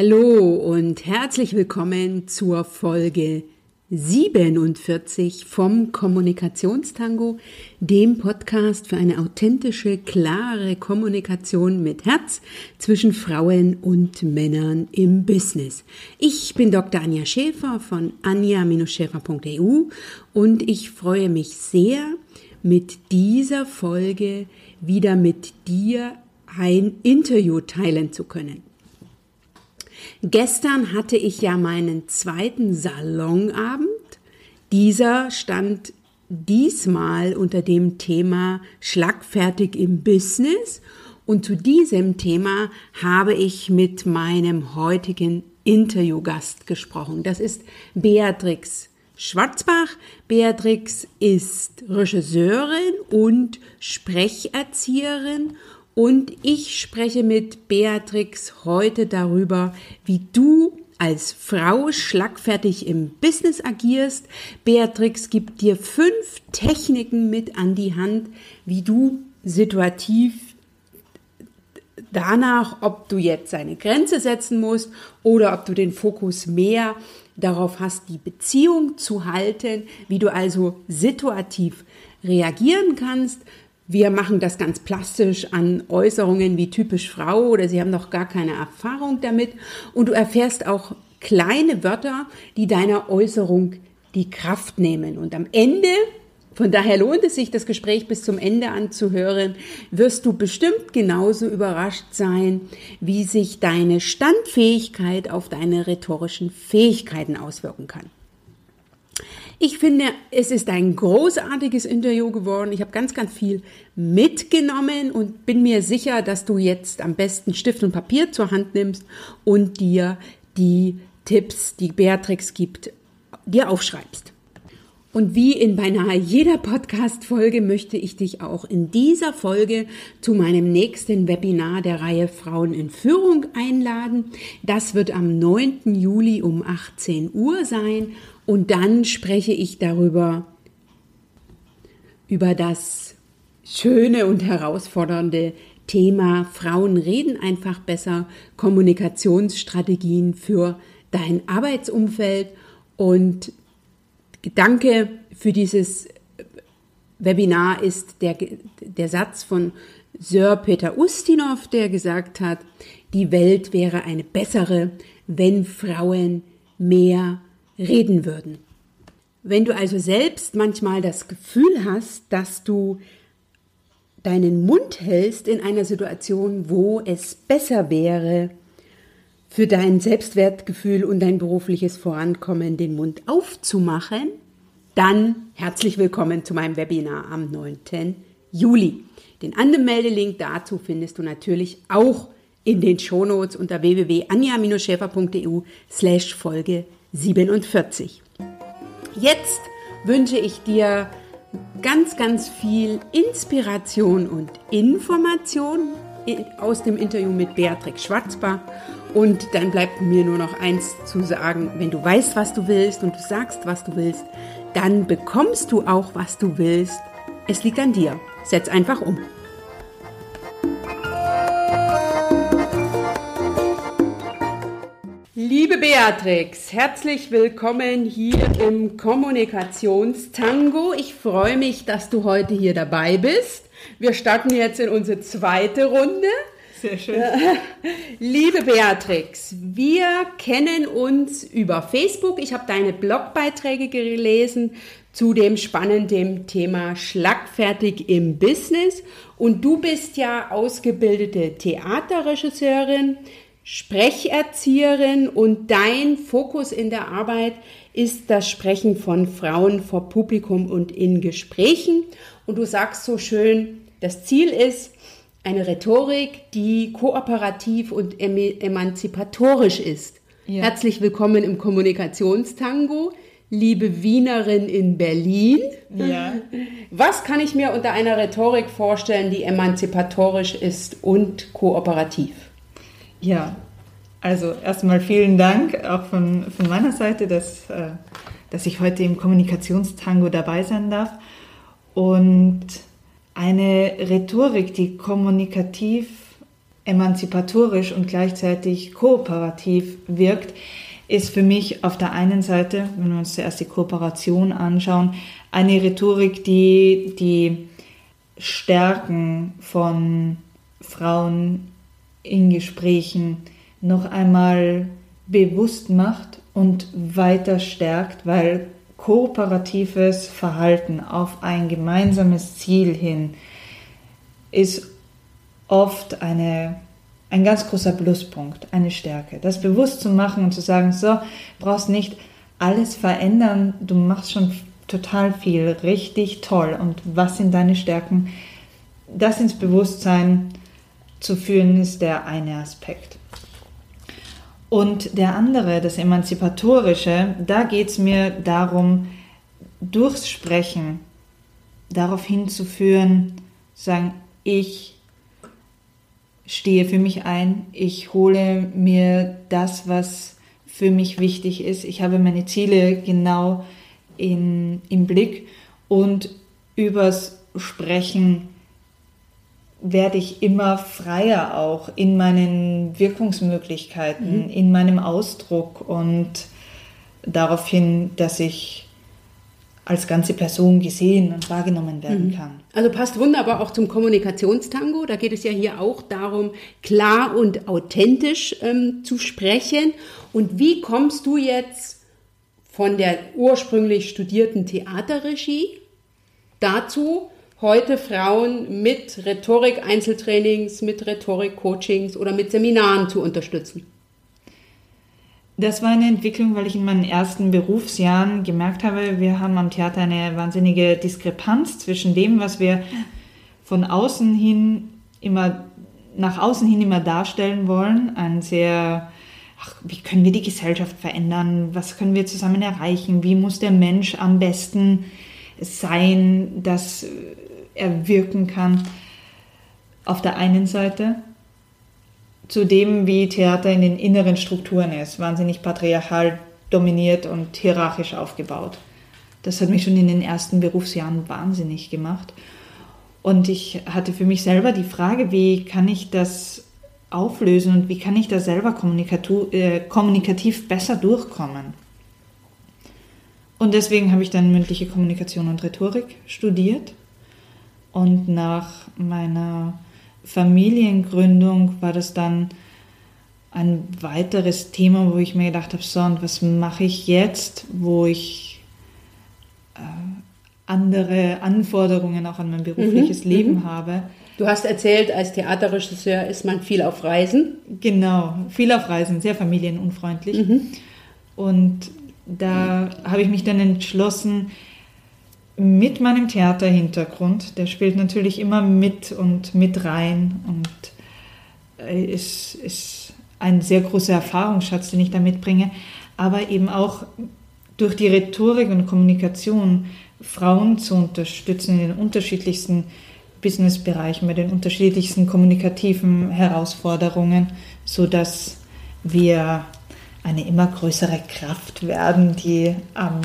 Hallo und herzlich willkommen zur Folge 47 vom Kommunikationstango, dem Podcast für eine authentische, klare Kommunikation mit Herz zwischen Frauen und Männern im Business. Ich bin Dr. Anja Schäfer von anja-schäfer.eu und ich freue mich sehr, mit dieser Folge wieder mit dir ein Interview teilen zu können. Gestern hatte ich ja meinen zweiten Salonabend. Dieser stand diesmal unter dem Thema Schlagfertig im Business. Und zu diesem Thema habe ich mit meinem heutigen Interviewgast gesprochen. Das ist Beatrix Schwarzbach. Beatrix ist Regisseurin und Sprecherzieherin und ich spreche mit Beatrix heute darüber, wie du als Frau schlagfertig im Business agierst. Beatrix gibt dir fünf Techniken mit an die Hand, wie du situativ danach, ob du jetzt eine Grenze setzen musst oder ob du den Fokus mehr darauf hast, die Beziehung zu halten, wie du also situativ reagieren kannst, wir machen das ganz plastisch an Äußerungen wie typisch Frau oder sie haben noch gar keine Erfahrung damit. Und du erfährst auch kleine Wörter, die deiner Äußerung die Kraft nehmen. Und am Ende, von daher lohnt es sich, das Gespräch bis zum Ende anzuhören, wirst du bestimmt genauso überrascht sein, wie sich deine Standfähigkeit auf deine rhetorischen Fähigkeiten auswirken kann. Ich finde, es ist ein großartiges Interview geworden. Ich habe ganz, ganz viel mitgenommen und bin mir sicher, dass du jetzt am besten Stift und Papier zur Hand nimmst und dir die Tipps, die Beatrix gibt, dir aufschreibst. Und wie in beinahe jeder Podcast-Folge möchte ich dich auch in dieser Folge zu meinem nächsten Webinar der Reihe Frauen in Führung einladen. Das wird am 9. Juli um 18 Uhr sein und dann spreche ich darüber, über das schöne und herausfordernde Thema Frauen reden einfach besser, Kommunikationsstrategien für dein Arbeitsumfeld. Und Gedanke für dieses Webinar ist der, der Satz von Sir Peter Ustinov, der gesagt hat, die Welt wäre eine bessere, wenn Frauen mehr reden würden. Wenn du also selbst manchmal das Gefühl hast, dass du deinen Mund hältst in einer Situation, wo es besser wäre, für dein Selbstwertgefühl und dein berufliches Vorankommen den Mund aufzumachen, dann herzlich willkommen zu meinem Webinar am 9. Juli. Den Anmeldelink dazu findest du natürlich auch in den Shownotes unter www.anja-schäfer.eu slash Folge 47. Jetzt wünsche ich dir ganz, ganz viel Inspiration und Information aus dem Interview mit Beatrix Schwarzbach. Und dann bleibt mir nur noch eins zu sagen, wenn du weißt, was du willst und du sagst, was du willst, dann bekommst du auch, was du willst. Es liegt an dir. Setz einfach um. Liebe Beatrix, herzlich willkommen hier im Kommunikationstango. Ich freue mich, dass du heute hier dabei bist. Wir starten jetzt in unsere zweite Runde. Sehr schön. Liebe Beatrix, wir kennen uns über Facebook. Ich habe deine Blogbeiträge gelesen zu dem spannenden Thema Schlagfertig im Business. Und du bist ja ausgebildete Theaterregisseurin, Sprecherzieherin und dein Fokus in der Arbeit ist das Sprechen von Frauen vor Publikum und in Gesprächen. Und du sagst so schön, das Ziel ist eine Rhetorik, die kooperativ und emanzipatorisch ist. Ja. Herzlich willkommen im Kommunikationstango, liebe Wienerin in Berlin. Ja. Was kann ich mir unter einer Rhetorik vorstellen, die emanzipatorisch ist und kooperativ? Ja, also erstmal vielen Dank auch von, von meiner Seite, dass, äh, dass ich heute im Kommunikationstango dabei sein darf. Und eine Rhetorik, die kommunikativ emanzipatorisch und gleichzeitig kooperativ wirkt, ist für mich auf der einen Seite, wenn wir uns zuerst die Kooperation anschauen, eine Rhetorik, die die Stärken von Frauen in Gesprächen noch einmal bewusst macht und weiter stärkt, weil kooperatives Verhalten auf ein gemeinsames Ziel hin ist oft eine, ein ganz großer Pluspunkt, eine Stärke. Das bewusst zu machen und zu sagen, so, brauchst nicht alles verändern, du machst schon total viel, richtig toll. Und was sind deine Stärken? Das ins Bewusstsein zu führen, ist der eine Aspekt. Und der andere, das Emanzipatorische, da geht es mir darum, durchs Sprechen darauf hinzuführen, sagen, ich stehe für mich ein, ich hole mir das, was für mich wichtig ist, ich habe meine Ziele genau in, im Blick und übers Sprechen werde ich immer freier auch in meinen Wirkungsmöglichkeiten, mhm. in meinem Ausdruck und daraufhin, dass ich als ganze Person gesehen und wahrgenommen werden mhm. kann. Also passt wunderbar auch zum Kommunikationstango. Da geht es ja hier auch darum, klar und authentisch ähm, zu sprechen. Und wie kommst du jetzt von der ursprünglich studierten Theaterregie dazu, heute Frauen mit Rhetorik-Einzeltrainings, mit Rhetorik-Coachings oder mit Seminaren zu unterstützen? Das war eine Entwicklung, weil ich in meinen ersten Berufsjahren gemerkt habe, wir haben am Theater eine wahnsinnige Diskrepanz zwischen dem, was wir von außen hin immer, nach außen hin immer darstellen wollen, ein sehr, ach, wie können wir die Gesellschaft verändern, was können wir zusammen erreichen, wie muss der Mensch am besten sein, dass er wirken kann. Auf der einen Seite zu dem, wie Theater in den inneren Strukturen ist, wahnsinnig patriarchal dominiert und hierarchisch aufgebaut. Das hat mich schon in den ersten Berufsjahren wahnsinnig gemacht. Und ich hatte für mich selber die Frage, wie kann ich das auflösen und wie kann ich da selber äh, kommunikativ besser durchkommen. Und deswegen habe ich dann mündliche Kommunikation und Rhetorik studiert. Und nach meiner Familiengründung war das dann ein weiteres Thema, wo ich mir gedacht habe, so, und was mache ich jetzt, wo ich äh, andere Anforderungen auch an mein berufliches mhm. Leben mhm. habe. Du hast erzählt, als Theaterregisseur ist man viel auf Reisen. Genau, viel auf Reisen, sehr familienunfreundlich. Mhm. Und da habe ich mich dann entschlossen, mit meinem Theaterhintergrund, der spielt natürlich immer mit und mit rein und ist, ist ein sehr großer Erfahrungsschatz, den ich da mitbringe, aber eben auch durch die Rhetorik und Kommunikation Frauen zu unterstützen in den unterschiedlichsten Businessbereichen, bei den unterschiedlichsten kommunikativen Herausforderungen, sodass wir eine immer größere Kraft werden, die am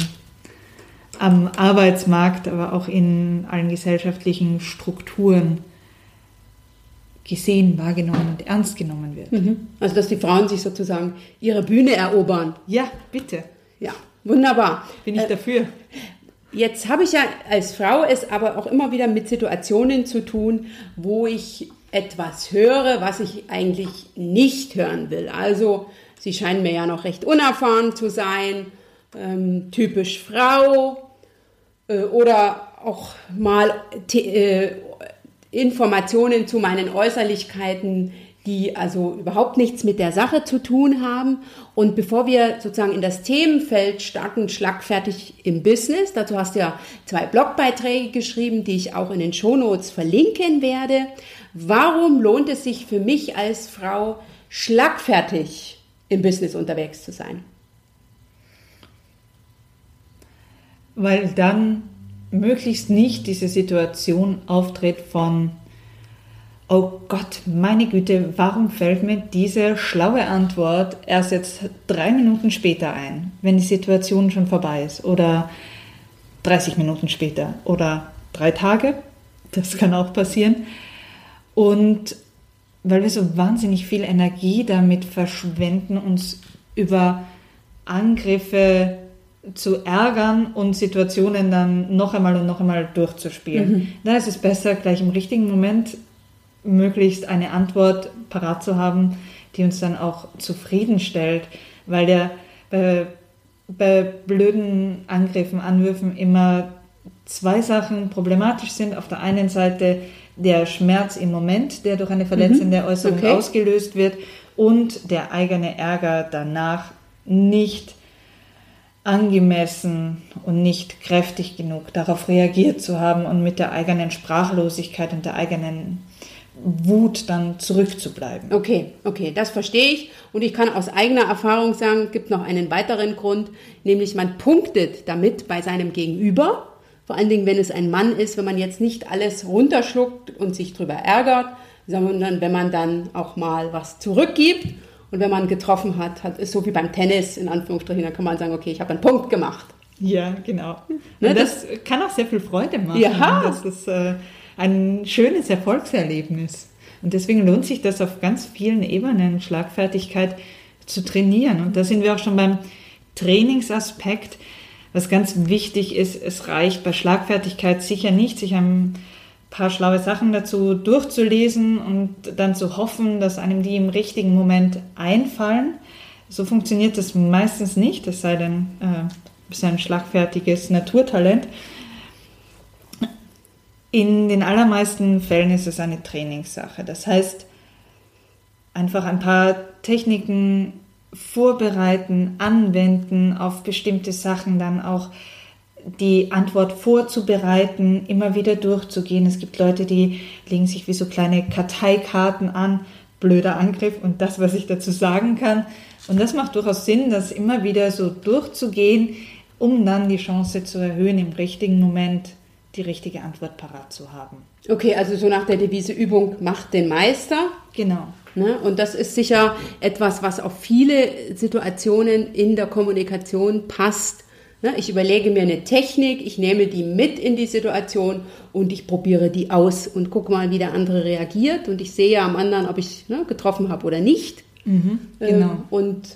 am Arbeitsmarkt, aber auch in allen gesellschaftlichen Strukturen gesehen, wahrgenommen und ernst genommen wird. Mhm. Also dass die Frauen sich sozusagen ihre Bühne erobern. Ja, bitte. Ja, wunderbar. Bin ich äh, dafür. Jetzt habe ich ja als Frau es aber auch immer wieder mit Situationen zu tun, wo ich etwas höre, was ich eigentlich nicht hören will. Also Sie scheinen mir ja noch recht unerfahren zu sein, ähm, typisch Frau, äh, oder auch mal äh, Informationen zu meinen Äußerlichkeiten, die also überhaupt nichts mit der Sache zu tun haben. Und bevor wir sozusagen in das Themenfeld starten, schlagfertig im Business, dazu hast du ja zwei Blogbeiträge geschrieben, die ich auch in den Shownotes verlinken werde. Warum lohnt es sich für mich als Frau, schlagfertig im Business unterwegs zu sein? Weil dann möglichst nicht diese Situation auftritt von, oh Gott, meine Güte, warum fällt mir diese schlaue Antwort erst jetzt drei Minuten später ein, wenn die Situation schon vorbei ist? Oder 30 Minuten später? Oder drei Tage, das kann auch passieren. Und weil wir so wahnsinnig viel Energie damit verschwenden, uns über Angriffe zu ärgern und Situationen dann noch einmal und noch einmal durchzuspielen. Mhm. Da ist es besser, gleich im richtigen Moment möglichst eine Antwort parat zu haben, die uns dann auch zufriedenstellt, weil der bei, bei blöden Angriffen, Anwürfen immer zwei Sachen problematisch sind. Auf der einen Seite der Schmerz im Moment, der durch eine verletzende mhm. Äußerung okay. ausgelöst wird und der eigene Ärger danach nicht angemessen und nicht kräftig genug darauf reagiert zu haben und mit der eigenen Sprachlosigkeit und der eigenen Wut dann zurückzubleiben. Okay, okay, das verstehe ich. Und ich kann aus eigener Erfahrung sagen, gibt noch einen weiteren Grund, nämlich man punktet damit bei seinem Gegenüber. Vor allen Dingen, wenn es ein Mann ist, wenn man jetzt nicht alles runterschluckt und sich drüber ärgert, sondern wenn man dann auch mal was zurückgibt. Und wenn man getroffen hat, hat ist so wie beim Tennis, in Anführungsstrichen, dann kann man sagen, okay, ich habe einen Punkt gemacht. Ja, genau. Ne, das, das, kann auch sehr viel Freude machen. Ja. Das ist äh, ein schönes Erfolgserlebnis. Und deswegen lohnt sich das auf ganz vielen Ebenen, Schlagfertigkeit zu trainieren. Und da sind wir auch schon beim Trainingsaspekt. Was ganz wichtig ist, es reicht bei Schlagfertigkeit sicher nicht, sich ein paar schlaue Sachen dazu durchzulesen und dann zu hoffen, dass einem die im richtigen Moment einfallen. So funktioniert das meistens nicht, es sei denn, äh, ist ein schlagfertiges Naturtalent. In den allermeisten Fällen ist es eine Trainingssache. Das heißt, einfach ein paar Techniken vorbereiten, anwenden auf bestimmte Sachen, dann auch die Antwort vorzubereiten, immer wieder durchzugehen. Es gibt Leute, die legen sich wie so kleine Karteikarten an, blöder Angriff und das, was ich dazu sagen kann. Und das macht durchaus Sinn, das immer wieder so durchzugehen, um dann die Chance zu erhöhen, im richtigen Moment die richtige Antwort parat zu haben. Okay, also so nach der Devise Übung macht den Meister. Genau. Ne? Und das ist sicher etwas, was auf viele Situationen in der Kommunikation passt. Ne? Ich überlege mir eine Technik, ich nehme die mit in die Situation und ich probiere die aus und gucke mal, wie der andere reagiert. Und ich sehe am anderen, ob ich ne, getroffen habe oder nicht. Mhm, genau. Ähm, und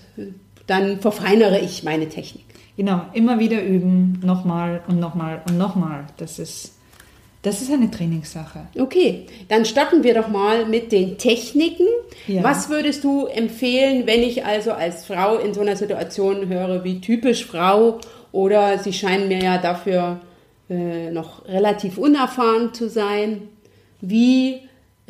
dann verfeinere ich meine Technik. Genau, immer wieder üben, nochmal und nochmal und nochmal. Das ist, das ist eine Trainingssache. Okay, dann starten wir doch mal mit den Techniken. Ja. Was würdest du empfehlen, wenn ich also als Frau in so einer Situation höre, wie typisch Frau oder sie scheinen mir ja dafür äh, noch relativ unerfahren zu sein? Wie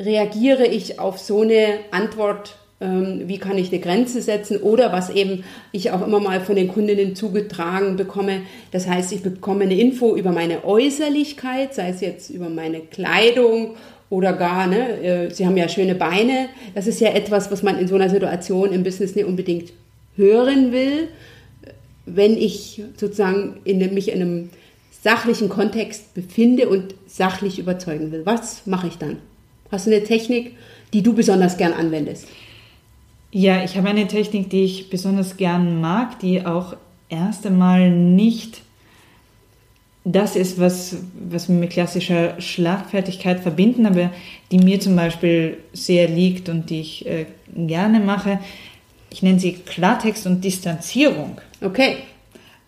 reagiere ich auf so eine Antwort ähm, wie kann ich eine Grenze setzen oder was eben ich auch immer mal von den Kundinnen zugetragen bekomme. Das heißt, ich bekomme eine Info über meine Äußerlichkeit, sei es jetzt über meine Kleidung oder gar, ne, äh, sie haben ja schöne Beine. Das ist ja etwas, was man in so einer Situation im Business nicht unbedingt hören will. Wenn ich sozusagen in, mich in einem sachlichen Kontext befinde und sachlich überzeugen will, was mache ich dann? Hast du eine Technik, die du besonders gern anwendest? Ja, ich habe eine Technik, die ich besonders gern mag, die auch erst einmal nicht das ist, was, was wir mit klassischer Schlagfertigkeit verbinden, aber die mir zum Beispiel sehr liegt und die ich äh, gerne mache. Ich nenne sie Klartext und Distanzierung. Okay.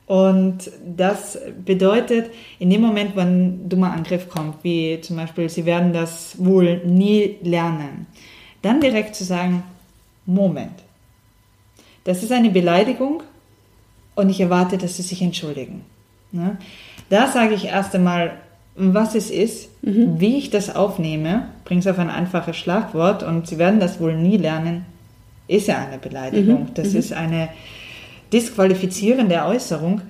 Und das bedeutet, in dem Moment, wenn ein dummer Angriff kommt, wie zum Beispiel, Sie werden das wohl nie lernen, dann direkt zu sagen, Moment. Das ist eine Beleidigung und ich erwarte, dass sie sich entschuldigen. Ne? Da sage ich erst einmal, was es ist, mhm. wie ich das aufnehme, bringe es auf ein einfaches Schlagwort und Sie werden das wohl nie lernen, ist ja eine Beleidigung. Mhm. Das mhm. ist eine disqualifizierende Äußerung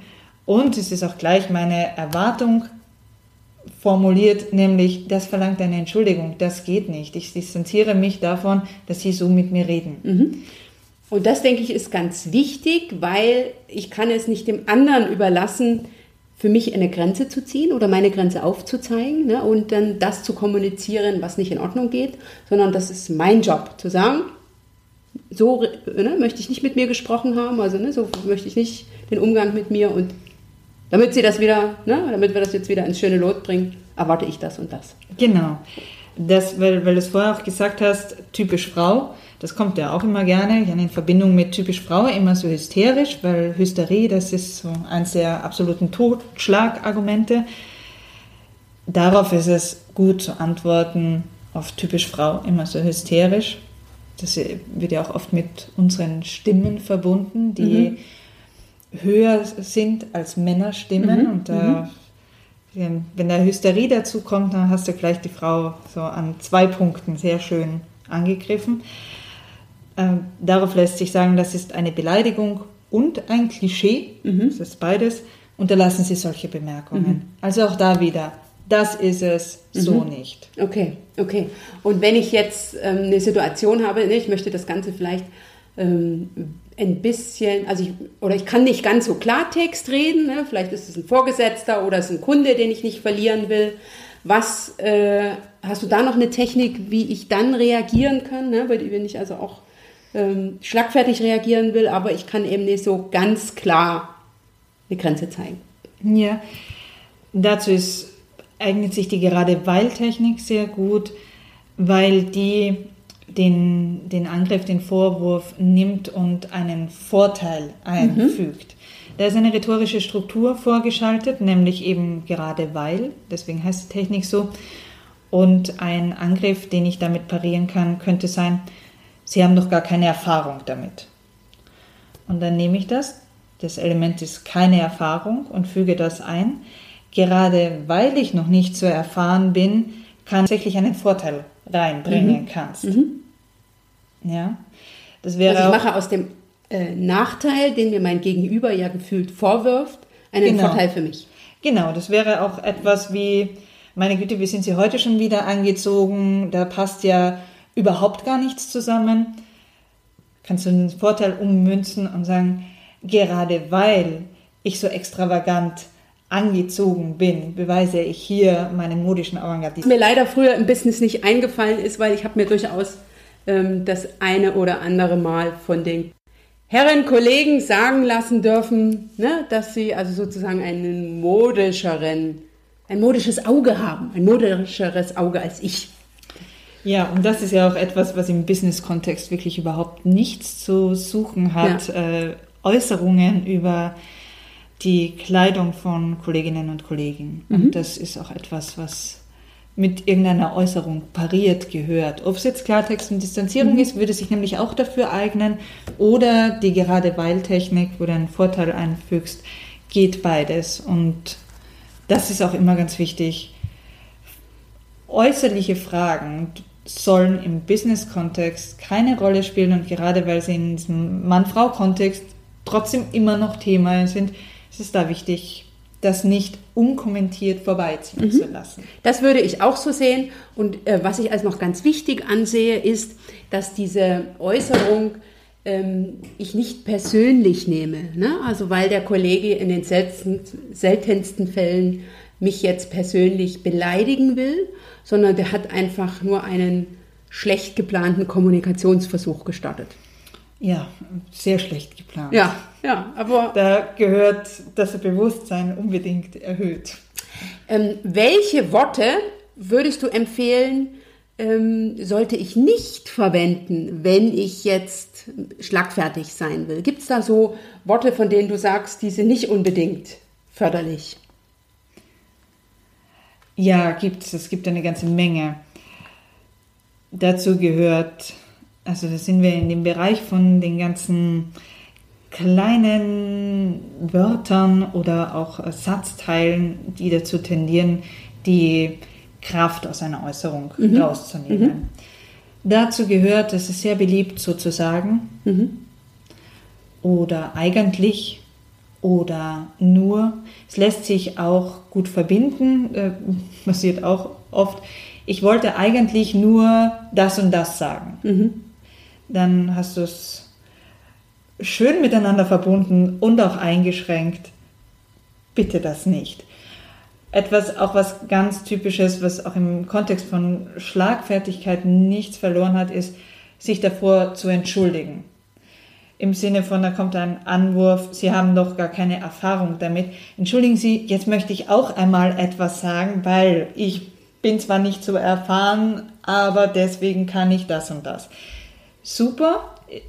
und es ist auch gleich meine Erwartung formuliert, nämlich das verlangt eine Entschuldigung, das geht nicht. Ich distanziere mich davon, dass Sie so mit mir reden. Mhm. Und das, denke ich, ist ganz wichtig, weil ich kann es nicht dem anderen überlassen, für mich eine Grenze zu ziehen oder meine Grenze aufzuzeigen ne, und dann das zu kommunizieren, was nicht in Ordnung geht, sondern das ist mein Job, zu sagen, so ne, möchte ich nicht mit mir gesprochen haben, also ne, so möchte ich nicht den Umgang mit mir und damit sie das wieder, ne, damit wir das jetzt wieder ins schöne Lot bringen, erwarte ich das und das. Genau. das, weil, weil du es vorher auch gesagt hast, typisch Frau, das kommt ja auch immer gerne in Verbindung mit typisch Frau, immer so hysterisch, weil Hysterie, das ist so eins der absoluten Totschlagargumente. Darauf ist es gut zu antworten, auf typisch Frau, immer so hysterisch. Das wird ja auch oft mit unseren Stimmen verbunden, die mhm. höher sind als Männerstimmen. Mhm. Und da, mhm. wenn da Hysterie dazu kommt, dann hast du gleich die Frau so an zwei Punkten sehr schön angegriffen. Ähm, darauf lässt sich sagen, das ist eine Beleidigung und ein Klischee. Mhm. Das ist beides. Unterlassen Sie solche Bemerkungen. Mhm. Also auch da wieder das ist es so mhm. nicht. Okay, okay. Und wenn ich jetzt ähm, eine Situation habe, ne, ich möchte das Ganze vielleicht ähm, ein bisschen, also ich, oder ich kann nicht ganz so Klartext reden, ne? vielleicht ist es ein Vorgesetzter oder es ist ein Kunde, den ich nicht verlieren will. Was äh, hast du da noch eine Technik, wie ich dann reagieren kann, ne? wenn ich also auch ähm, schlagfertig reagieren will, aber ich kann eben nicht so ganz klar eine Grenze zeigen. Ja, dazu ist eignet sich die gerade Weil-Technik sehr gut, weil die den, den Angriff, den Vorwurf nimmt und einen Vorteil einfügt. Mhm. Da ist eine rhetorische Struktur vorgeschaltet, nämlich eben gerade weil, deswegen heißt die Technik so. Und ein Angriff, den ich damit parieren kann, könnte sein, Sie haben doch gar keine Erfahrung damit. Und dann nehme ich das, das Element ist keine Erfahrung und füge das ein gerade weil ich noch nicht so erfahren bin, kann tatsächlich einen Vorteil reinbringen mhm. kannst. Mhm. Ja, das wäre also ich mache aus dem äh, Nachteil, den mir mein Gegenüber ja gefühlt vorwirft, einen genau. Vorteil für mich. Genau, das wäre auch etwas wie, meine Güte, wie sind Sie heute schon wieder angezogen? Da passt ja überhaupt gar nichts zusammen. Kannst du einen Vorteil ummünzen und sagen, gerade weil ich so extravagant angezogen bin, beweise ich hier meinen modischen Avantgardismus. Mir leider früher im Business nicht eingefallen ist, weil ich habe mir durchaus ähm, das eine oder andere Mal von den Herren Kollegen sagen lassen dürfen, ne, dass sie also sozusagen einen modischeren, ein modisches Auge haben, ein modischeres Auge als ich. Ja, und das ist ja auch etwas, was im Business-Kontext wirklich überhaupt nichts zu suchen hat. Ja. Äh, Äußerungen über die Kleidung von Kolleginnen und Kollegen. Mhm. Und das ist auch etwas, was mit irgendeiner Äußerung pariert gehört. Ob es jetzt Klartext und Distanzierung mhm. ist, würde sich nämlich auch dafür eignen. Oder die gerade Weil-Technik, wo du einen Vorteil einfügst, geht beides. Und das ist auch immer ganz wichtig. Äußerliche Fragen sollen im Business-Kontext keine Rolle spielen und gerade weil sie in diesem Mann-Frau-Kontext trotzdem immer noch Thema sind, es ist da wichtig, das nicht unkommentiert vorbeiziehen mhm. zu lassen. Das würde ich auch so sehen. Und äh, was ich als noch ganz wichtig ansehe, ist, dass diese Äußerung ähm, ich nicht persönlich nehme. Ne? Also weil der Kollege in den seltensten, seltensten Fällen mich jetzt persönlich beleidigen will, sondern der hat einfach nur einen schlecht geplanten Kommunikationsversuch gestartet. Ja, sehr schlecht geplant. Ja, ja, aber. Da gehört das Bewusstsein unbedingt erhöht. Ähm, welche Worte würdest du empfehlen, ähm, sollte ich nicht verwenden, wenn ich jetzt schlagfertig sein will? Gibt es da so Worte, von denen du sagst, die sind nicht unbedingt förderlich? Ja, gibt es. Es gibt eine ganze Menge. Dazu gehört also da sind wir in dem Bereich von den ganzen kleinen Wörtern oder auch Satzteilen, die dazu tendieren, die Kraft aus einer Äußerung mhm. rauszunehmen. Mhm. Dazu gehört, es ist sehr beliebt sozusagen mhm. oder eigentlich oder nur. Es lässt sich auch gut verbinden, äh, passiert auch oft. Ich wollte eigentlich nur das und das sagen. Mhm dann hast du es schön miteinander verbunden und auch eingeschränkt. Bitte das nicht. Etwas, auch was ganz typisches, was auch im Kontext von Schlagfertigkeit nichts verloren hat, ist, sich davor zu entschuldigen. Im Sinne von, da kommt ein Anwurf, Sie haben doch gar keine Erfahrung damit. Entschuldigen Sie, jetzt möchte ich auch einmal etwas sagen, weil ich bin zwar nicht so erfahren, aber deswegen kann ich das und das. Super,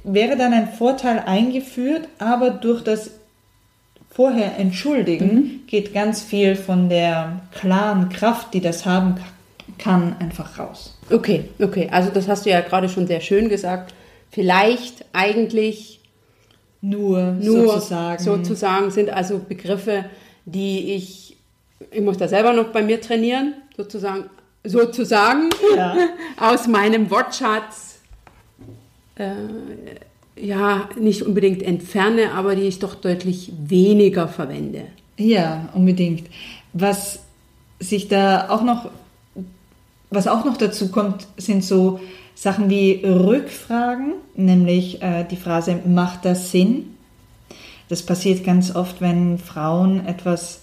wäre dann ein Vorteil eingeführt, aber durch das vorher entschuldigen mhm. geht ganz viel von der klaren Kraft, die das haben kann, einfach raus. Okay, okay. Also das hast du ja gerade schon sehr schön gesagt. Vielleicht eigentlich nur, nur sozusagen. sozusagen sind also Begriffe, die ich, ich muss da selber noch bei mir trainieren, sozusagen, sozusagen ja. aus meinem Wortschatz äh, ja nicht unbedingt entferne, aber die ich doch deutlich weniger verwende. Ja, unbedingt. Was sich da auch noch, was auch noch dazu kommt, sind so Sachen wie Rückfragen, nämlich äh, die Phrase macht das Sinn? Das passiert ganz oft, wenn Frauen etwas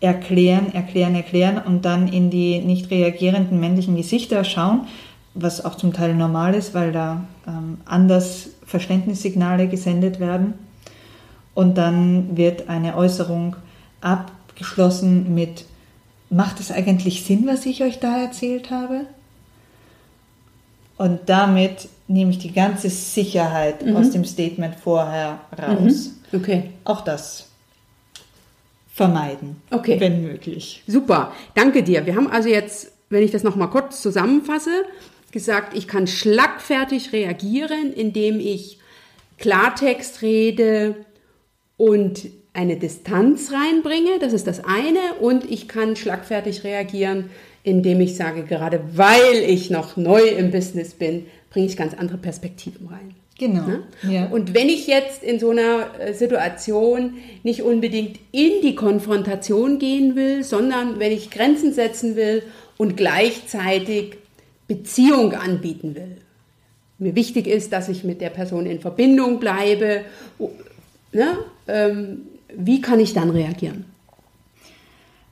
erklären, erklären, erklären und dann in die nicht reagierenden männlichen Gesichter schauen, was auch zum Teil normal ist, weil da ähm, anders Verständnissignale gesendet werden. Und dann wird eine Äußerung abgeschlossen mit, macht es eigentlich Sinn, was ich euch da erzählt habe? Und damit nehme ich die ganze Sicherheit mhm. aus dem Statement vorher raus. Mhm. Okay. Auch das vermeiden, okay. wenn möglich. Super, danke dir. Wir haben also jetzt, wenn ich das nochmal kurz zusammenfasse, gesagt, ich kann schlagfertig reagieren, indem ich Klartext rede und eine Distanz reinbringe, das ist das eine, und ich kann schlagfertig reagieren, indem ich sage, gerade weil ich noch neu im Business bin, bringe ich ganz andere Perspektiven rein. Genau. Ne? Ja. Und wenn ich jetzt in so einer äh, Situation nicht unbedingt in die Konfrontation gehen will, sondern wenn ich Grenzen setzen will und gleichzeitig Beziehung anbieten will. Mir wichtig ist, dass ich mit der Person in Verbindung bleibe. Ne? Ähm, wie kann ich dann reagieren?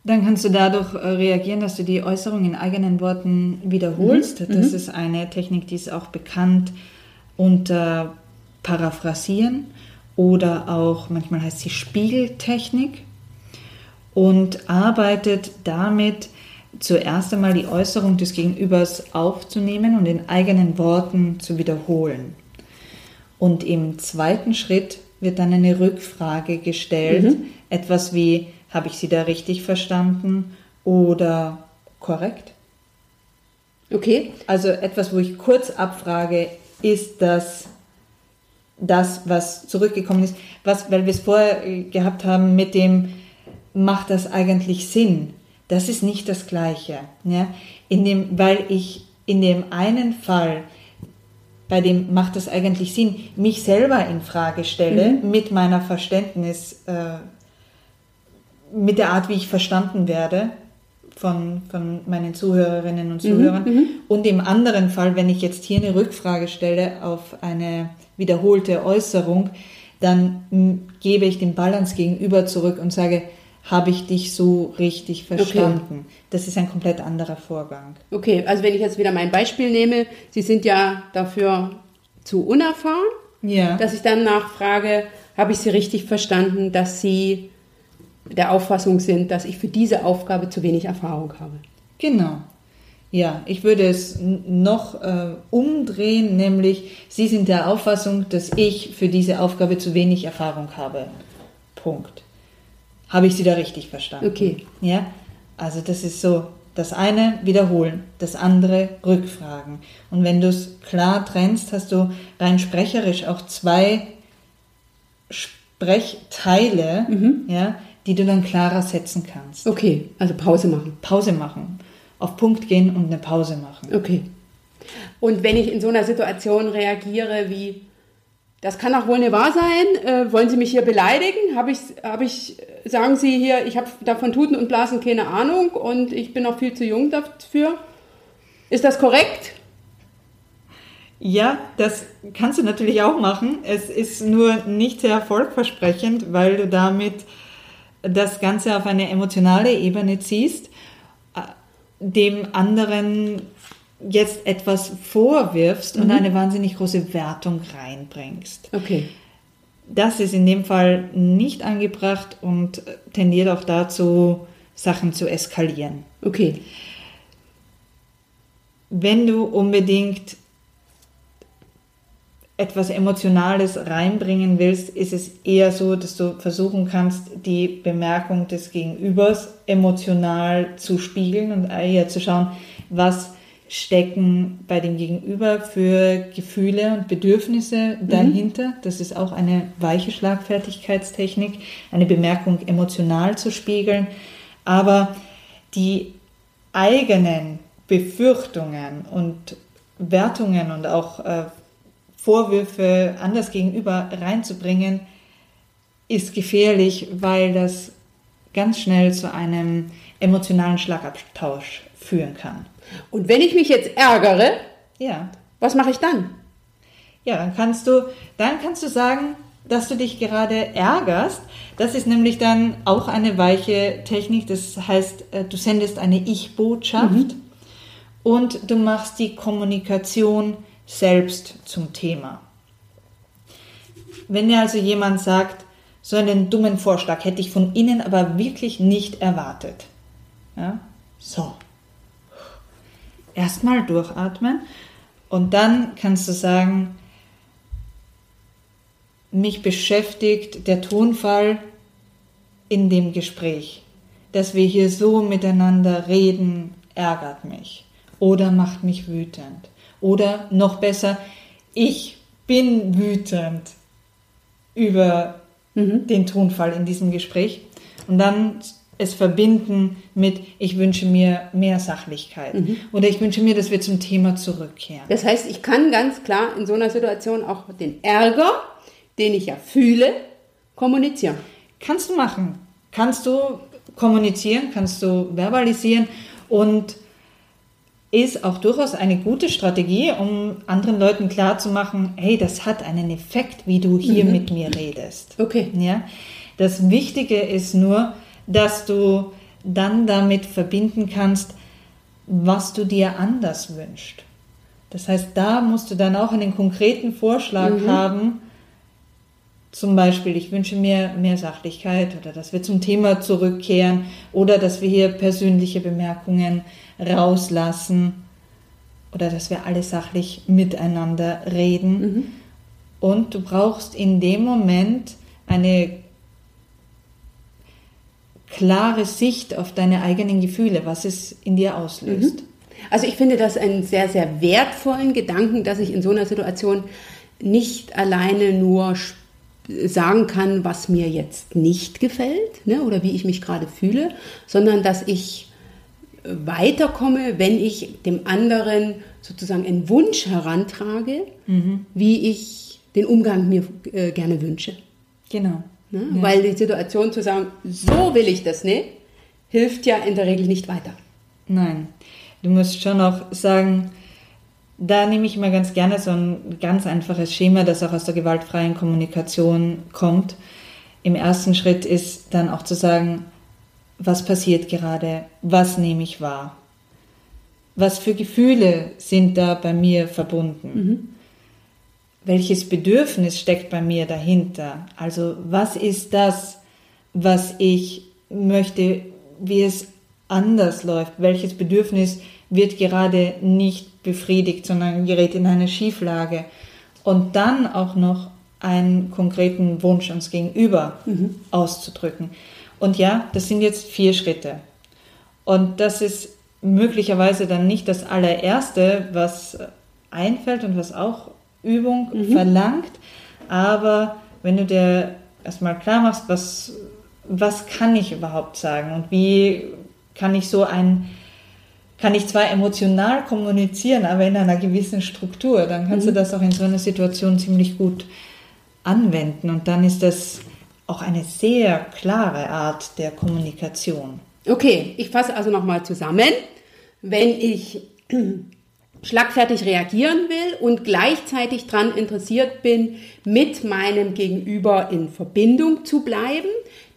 Dann kannst du dadurch äh, reagieren, dass du die Äußerung in eigenen Worten wiederholst. Mhm. Das mhm. ist eine Technik, die ist auch bekannt unter Paraphrasieren oder auch manchmal heißt sie Spiegeltechnik und arbeitet damit zuerst einmal die Äußerung des Gegenübers aufzunehmen und in eigenen Worten zu wiederholen. Und im zweiten Schritt wird dann eine Rückfrage gestellt, mhm. etwas wie, habe ich Sie da richtig verstanden oder korrekt? Okay. Also etwas, wo ich kurz abfrage, ist das das, was zurückgekommen ist, was, weil wir es vorher gehabt haben mit dem, macht das eigentlich Sinn? Das ist nicht das Gleiche. Ja? In dem, weil ich in dem einen Fall, bei dem macht es eigentlich Sinn, mich selber in Frage stelle mhm. mit meiner Verständnis, äh, mit der Art, wie ich verstanden werde von, von meinen Zuhörerinnen und mhm, Zuhörern. Mhm. Und im anderen Fall, wenn ich jetzt hier eine Rückfrage stelle auf eine wiederholte Äußerung, dann gebe ich den Balance gegenüber zurück und sage, habe ich dich so richtig verstanden. Okay. Das ist ein komplett anderer Vorgang. Okay, also wenn ich jetzt wieder mein Beispiel nehme, Sie sind ja dafür zu unerfahren, ja. dass ich dann nachfrage, habe ich Sie richtig verstanden, dass Sie der Auffassung sind, dass ich für diese Aufgabe zu wenig Erfahrung habe. Genau. Ja, ich würde es noch äh, umdrehen, nämlich Sie sind der Auffassung, dass ich für diese Aufgabe zu wenig Erfahrung habe. Punkt. Habe ich Sie da richtig verstanden? Okay. Ja, also das ist so, das eine wiederholen, das andere rückfragen. Und wenn du es klar trennst, hast du rein sprecherisch auch zwei Sprechteile, mhm. ja, die du dann klarer setzen kannst. Okay, also Pause machen. Pause machen. Auf Punkt gehen und eine Pause machen. Okay. Und wenn ich in so einer Situation reagiere wie, das kann auch wohl nicht wahr sein. Äh, wollen Sie mich hier beleidigen? Habe ich, hab ich, sagen Sie hier, ich habe davon Tuten und Blasen keine Ahnung und ich bin noch viel zu jung dafür. Ist das korrekt? Ja, das kannst du natürlich auch machen. Es ist nur nicht sehr erfolgversprechend, weil du damit das Ganze auf eine emotionale Ebene ziehst, äh, dem anderen jetzt etwas vorwirfst mhm. und eine wahnsinnig große Wertung reinbringst. Okay. Das ist in dem Fall nicht angebracht und tendiert auch dazu, Sachen zu eskalieren. Okay. wenn du unbedingt etwas Emotionales reinbringen willst, ist es eher so, dass du versuchen kannst, die Bemerkung des Gegenübers emotional zu spiegeln und eher zu schauen, was stecken bei dem Gegenüber für Gefühle und Bedürfnisse mhm. dahinter. Das ist auch eine weiche Schlagfertigkeitstechnik, eine Bemerkung emotional zu spiegeln. Aber die eigenen Befürchtungen und Wertungen und auch äh, Vorwürfe anders gegenüber reinzubringen, ist gefährlich, weil das ganz schnell zu einem emotionalen Schlagabtausch führen kann. Und wenn ich mich jetzt ärgere, ja. was mache ich dann? Ja, dann kannst du, dann kannst du sagen, dass du dich gerade ärgerst. Das ist nämlich dann auch eine weiche Technik. Das heißt, äh, du sendest eine Ich-Botschaft mhm. und du machst die Kommunikation selbst zum Thema. Wenn dir also jemand sagt, so einen dummen Vorschlag hätte ich von Ihnen aber wirklich nicht erwartet. Ja? So. Erstmal durchatmen und dann kannst du sagen, mich beschäftigt der Tonfall in dem Gespräch. Dass wir hier so miteinander reden, ärgert mich oder macht mich wütend. Oder noch besser, ich bin wütend über mhm. den Tonfall in diesem Gespräch. Und dann es verbinden mit, ich wünsche mir mehr Sachlichkeit. Mhm. Oder ich wünsche mir, dass wir zum Thema zurückkehren. Das heißt, ich kann ganz klar in so einer Situation auch den Ärger, den ich ja fühle, kommunizieren. Kannst du machen. Kannst du kommunizieren, kannst du verbalisieren und ist auch durchaus eine gute Strategie, um anderen Leuten klarzumachen, hey, das hat einen Effekt, wie du hier mhm. mit mir redest. Okay. Ja? Das Wichtige ist nur, dass du dann damit verbinden kannst, was du dir anders wünschst. Das heißt, da musst du dann auch einen konkreten Vorschlag mhm. haben. Zum Beispiel, ich wünsche mir mehr Sachlichkeit oder dass wir zum Thema zurückkehren oder dass wir hier persönliche Bemerkungen rauslassen oder dass wir alle sachlich miteinander reden. Mhm. Und du brauchst in dem Moment eine klare Sicht auf deine eigenen Gefühle, was es in dir auslöst. Mhm. Also ich finde das einen sehr, sehr wertvollen Gedanken, dass ich in so einer Situation nicht alleine nur sagen kann, was mir jetzt nicht gefällt ne, oder wie ich mich gerade fühle, sondern dass ich weiterkomme, wenn ich dem anderen sozusagen einen Wunsch herantrage, mhm. wie ich den Umgang mir äh, gerne wünsche. Genau. Ne? Ja. Weil die Situation zu sagen, so will ich das nicht, hilft ja in der Regel nicht weiter. Nein, du musst schon auch sagen, da nehme ich immer ganz gerne so ein ganz einfaches Schema, das auch aus der gewaltfreien Kommunikation kommt. Im ersten Schritt ist dann auch zu sagen, was passiert gerade, was nehme ich wahr, was für Gefühle sind da bei mir verbunden, mhm. Welches Bedürfnis steckt bei mir dahinter, also was ist das, was ich möchte, wie es anders läuft, welches Bedürfnis wird gerade nicht befriedigt, sondern gerät in eine Schieflage und dann auch noch einen konkreten Wunsch ans Gegenüber mhm. auszudrücken. Und ja, das sind jetzt vier Schritte. Und das ist möglicherweise dann nicht das allererste, was einfällt und was auch Übung mhm. verlangt. Aber wenn du dir erstmal klar machst, was, was kann ich überhaupt sagen und wie kann ich so ein, kann ich zwar emotional kommunizieren, aber in einer gewissen Struktur, dann kannst mhm. du das auch in so einer Situation ziemlich gut anwenden. Und dann ist das auch eine sehr klare Art der Kommunikation. Okay, ich fasse also nochmal zusammen. Wenn ich schlagfertig reagieren will und gleichzeitig daran interessiert bin, mit meinem Gegenüber in Verbindung zu bleiben,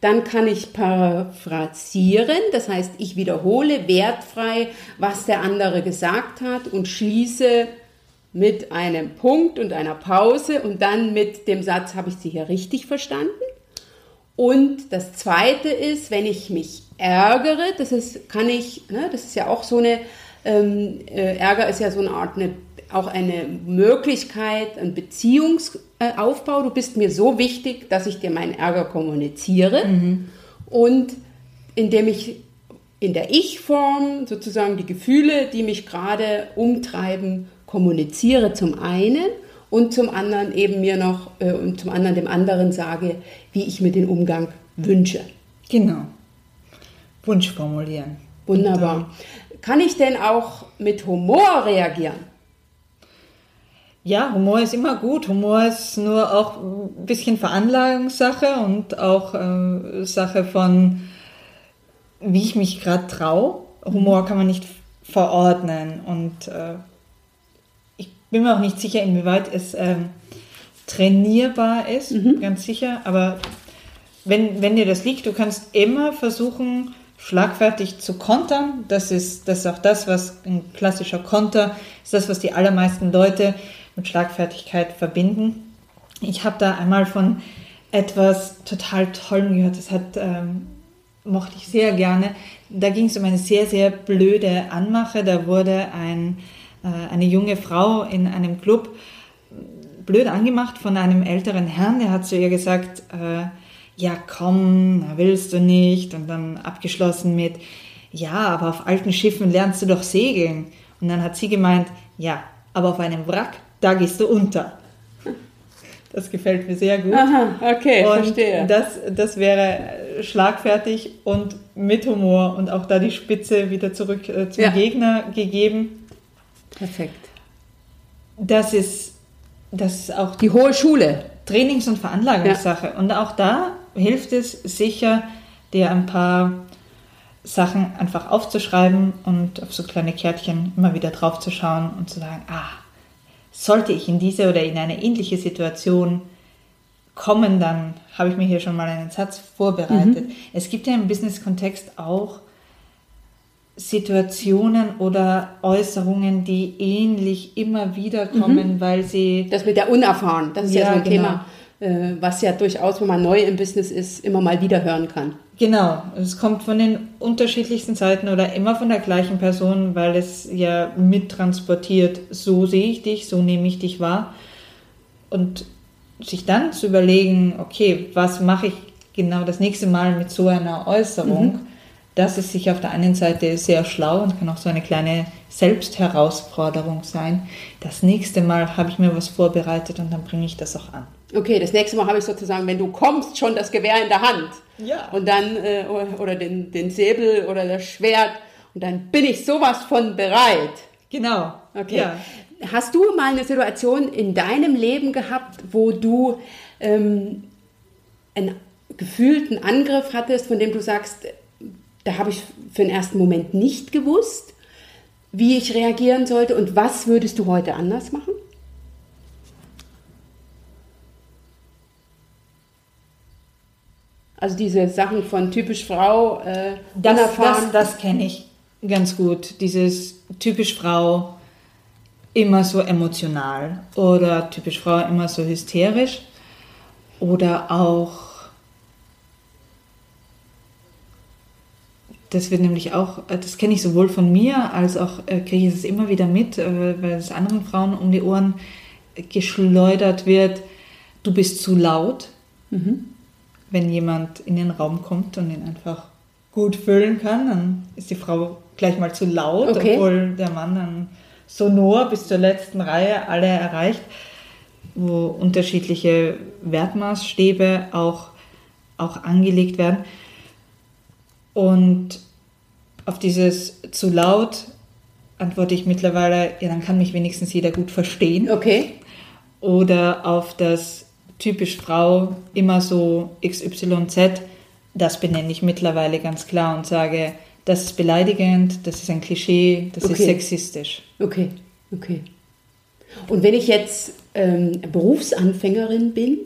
dann kann ich paraphrasieren, das heißt, ich wiederhole wertfrei, was der andere gesagt hat und schließe mit einem Punkt und einer Pause und dann mit dem Satz, habe ich Sie hier richtig verstanden? Und das Zweite ist, wenn ich mich ärgere, das ist, kann ich, ne, das ist ja auch so eine Ähm, äh, Ärger ist ja so eine Art, eine, auch eine Möglichkeit, ein Beziehungsaufbau. Du bist mir so wichtig, dass ich dir meinen Ärger kommuniziere. Mhm. Und indem ich in der Ich-Form sozusagen die Gefühle, die mich gerade umtreiben, kommuniziere zum einen und zum anderen eben mir noch äh, und zum anderen dem anderen sage, wie ich mir den Umgang wünsche. Genau. Wunsch formulieren. Wunderbar. Kann ich denn auch mit Humor reagieren? Ja, Humor ist immer gut. Humor ist nur auch ein bisschen Veranlagungssache und auch äh, Sache von, wie ich mich gerade traue. Humor kann man nicht verordnen und äh, ich bin mir auch nicht sicher, inwieweit es äh, trainierbar ist, mhm. ganz sicher. Aber wenn, wenn dir das liegt, du kannst immer versuchen, schlagfertig zu kontern. Das ist, das ist auch das, was ein klassischer Konter ist, das, was die allermeisten Leute mit Schlagfertigkeit verbinden. Ich habe da einmal von etwas total Tollem gehört, das hat, ähm, mochte ich sehr gerne. Da ging es um eine sehr, sehr blöde Anmache. Da wurde ein, äh, eine junge Frau in einem Club blöd angemacht von einem älteren Herrn, der hat zu ihr gesagt, äh, ja komm, willst du nicht? Und dann abgeschlossen mit, ja, aber auf alten Schiffen lernst du doch segeln. Und dann hat sie gemeint, ja, aber auf einem Wrack, da gehst du unter. Das gefällt mir sehr gut. Aha, okay, und verstehe. Das, das wäre schlagfertig und mit Humor und auch da die Spitze wieder zurück äh, zum ja. Gegner gegeben. Perfekt. Das ist, das ist auch die hohe Schule. Trainings- und Veranlagungssache. Ja. Und auch da hilft es sicher, dir ein paar Sachen einfach aufzuschreiben und auf so kleine Kärtchen immer wieder drauf zu schauen und zu sagen, ah, sollte ich in diese oder in eine ähnliche Situation kommen, dann habe ich mir hier schon mal einen Satz vorbereitet. Mhm. Es gibt ja im Business-Kontext auch Situationen oder Äußerungen, die ähnlich immer wieder kommen, mhm. weil sie. Das mit der Unerfahren, das ist ja, ja so ein genau. Thema, was ja durchaus, wenn man neu im Business ist, immer mal wieder hören kann. Genau, es kommt von den unterschiedlichsten Seiten oder immer von der gleichen Person, weil es ja mittransportiert, so sehe ich dich, so nehme ich dich wahr. Und sich dann zu überlegen, okay, was mache ich genau das nächste Mal mit so einer Äußerung, mhm. das ist sich auf der einen Seite sehr schlau und kann auch so eine kleine Selbstherausforderung sein. Das nächste Mal habe ich mir was vorbereitet und dann bringe ich das auch an. Okay, das nächste Mal habe ich sozusagen, wenn du kommst, schon das Gewehr in der Hand. Ja. Und dann, äh, oder den, den Säbel oder das Schwert. Und dann bin ich sowas von bereit. Genau. Okay. Ja. Hast du mal eine Situation in deinem Leben gehabt, wo du ähm, einen gefühlten Angriff hattest, von dem du sagst, da habe ich für den ersten Moment nicht gewusst, wie ich reagieren sollte und was würdest du heute anders machen? Also diese Sachen von typisch Frau, äh, das, das, das kenne ich ganz gut. Dieses typisch Frau immer so emotional oder typisch Frau immer so hysterisch oder auch das wird nämlich auch, das kenne ich sowohl von mir als auch äh, kriege ich es immer wieder mit, äh, weil es anderen Frauen um die Ohren geschleudert wird, du bist zu laut. Mhm wenn jemand in den Raum kommt und ihn einfach gut füllen kann, dann ist die Frau gleich mal zu laut, okay. obwohl der Mann dann sonor bis zur letzten Reihe alle erreicht, wo unterschiedliche Wertmaßstäbe auch, auch angelegt werden. Und auf dieses zu laut antworte ich mittlerweile, ja, dann kann mich wenigstens jeder gut verstehen. Okay. Oder auf das typisch Frau, immer so XYZ, das benenne ich mittlerweile ganz klar und sage, das ist beleidigend, das ist ein Klischee, das okay. ist sexistisch. Okay, okay. Und wenn ich jetzt ähm, Berufsanfängerin bin,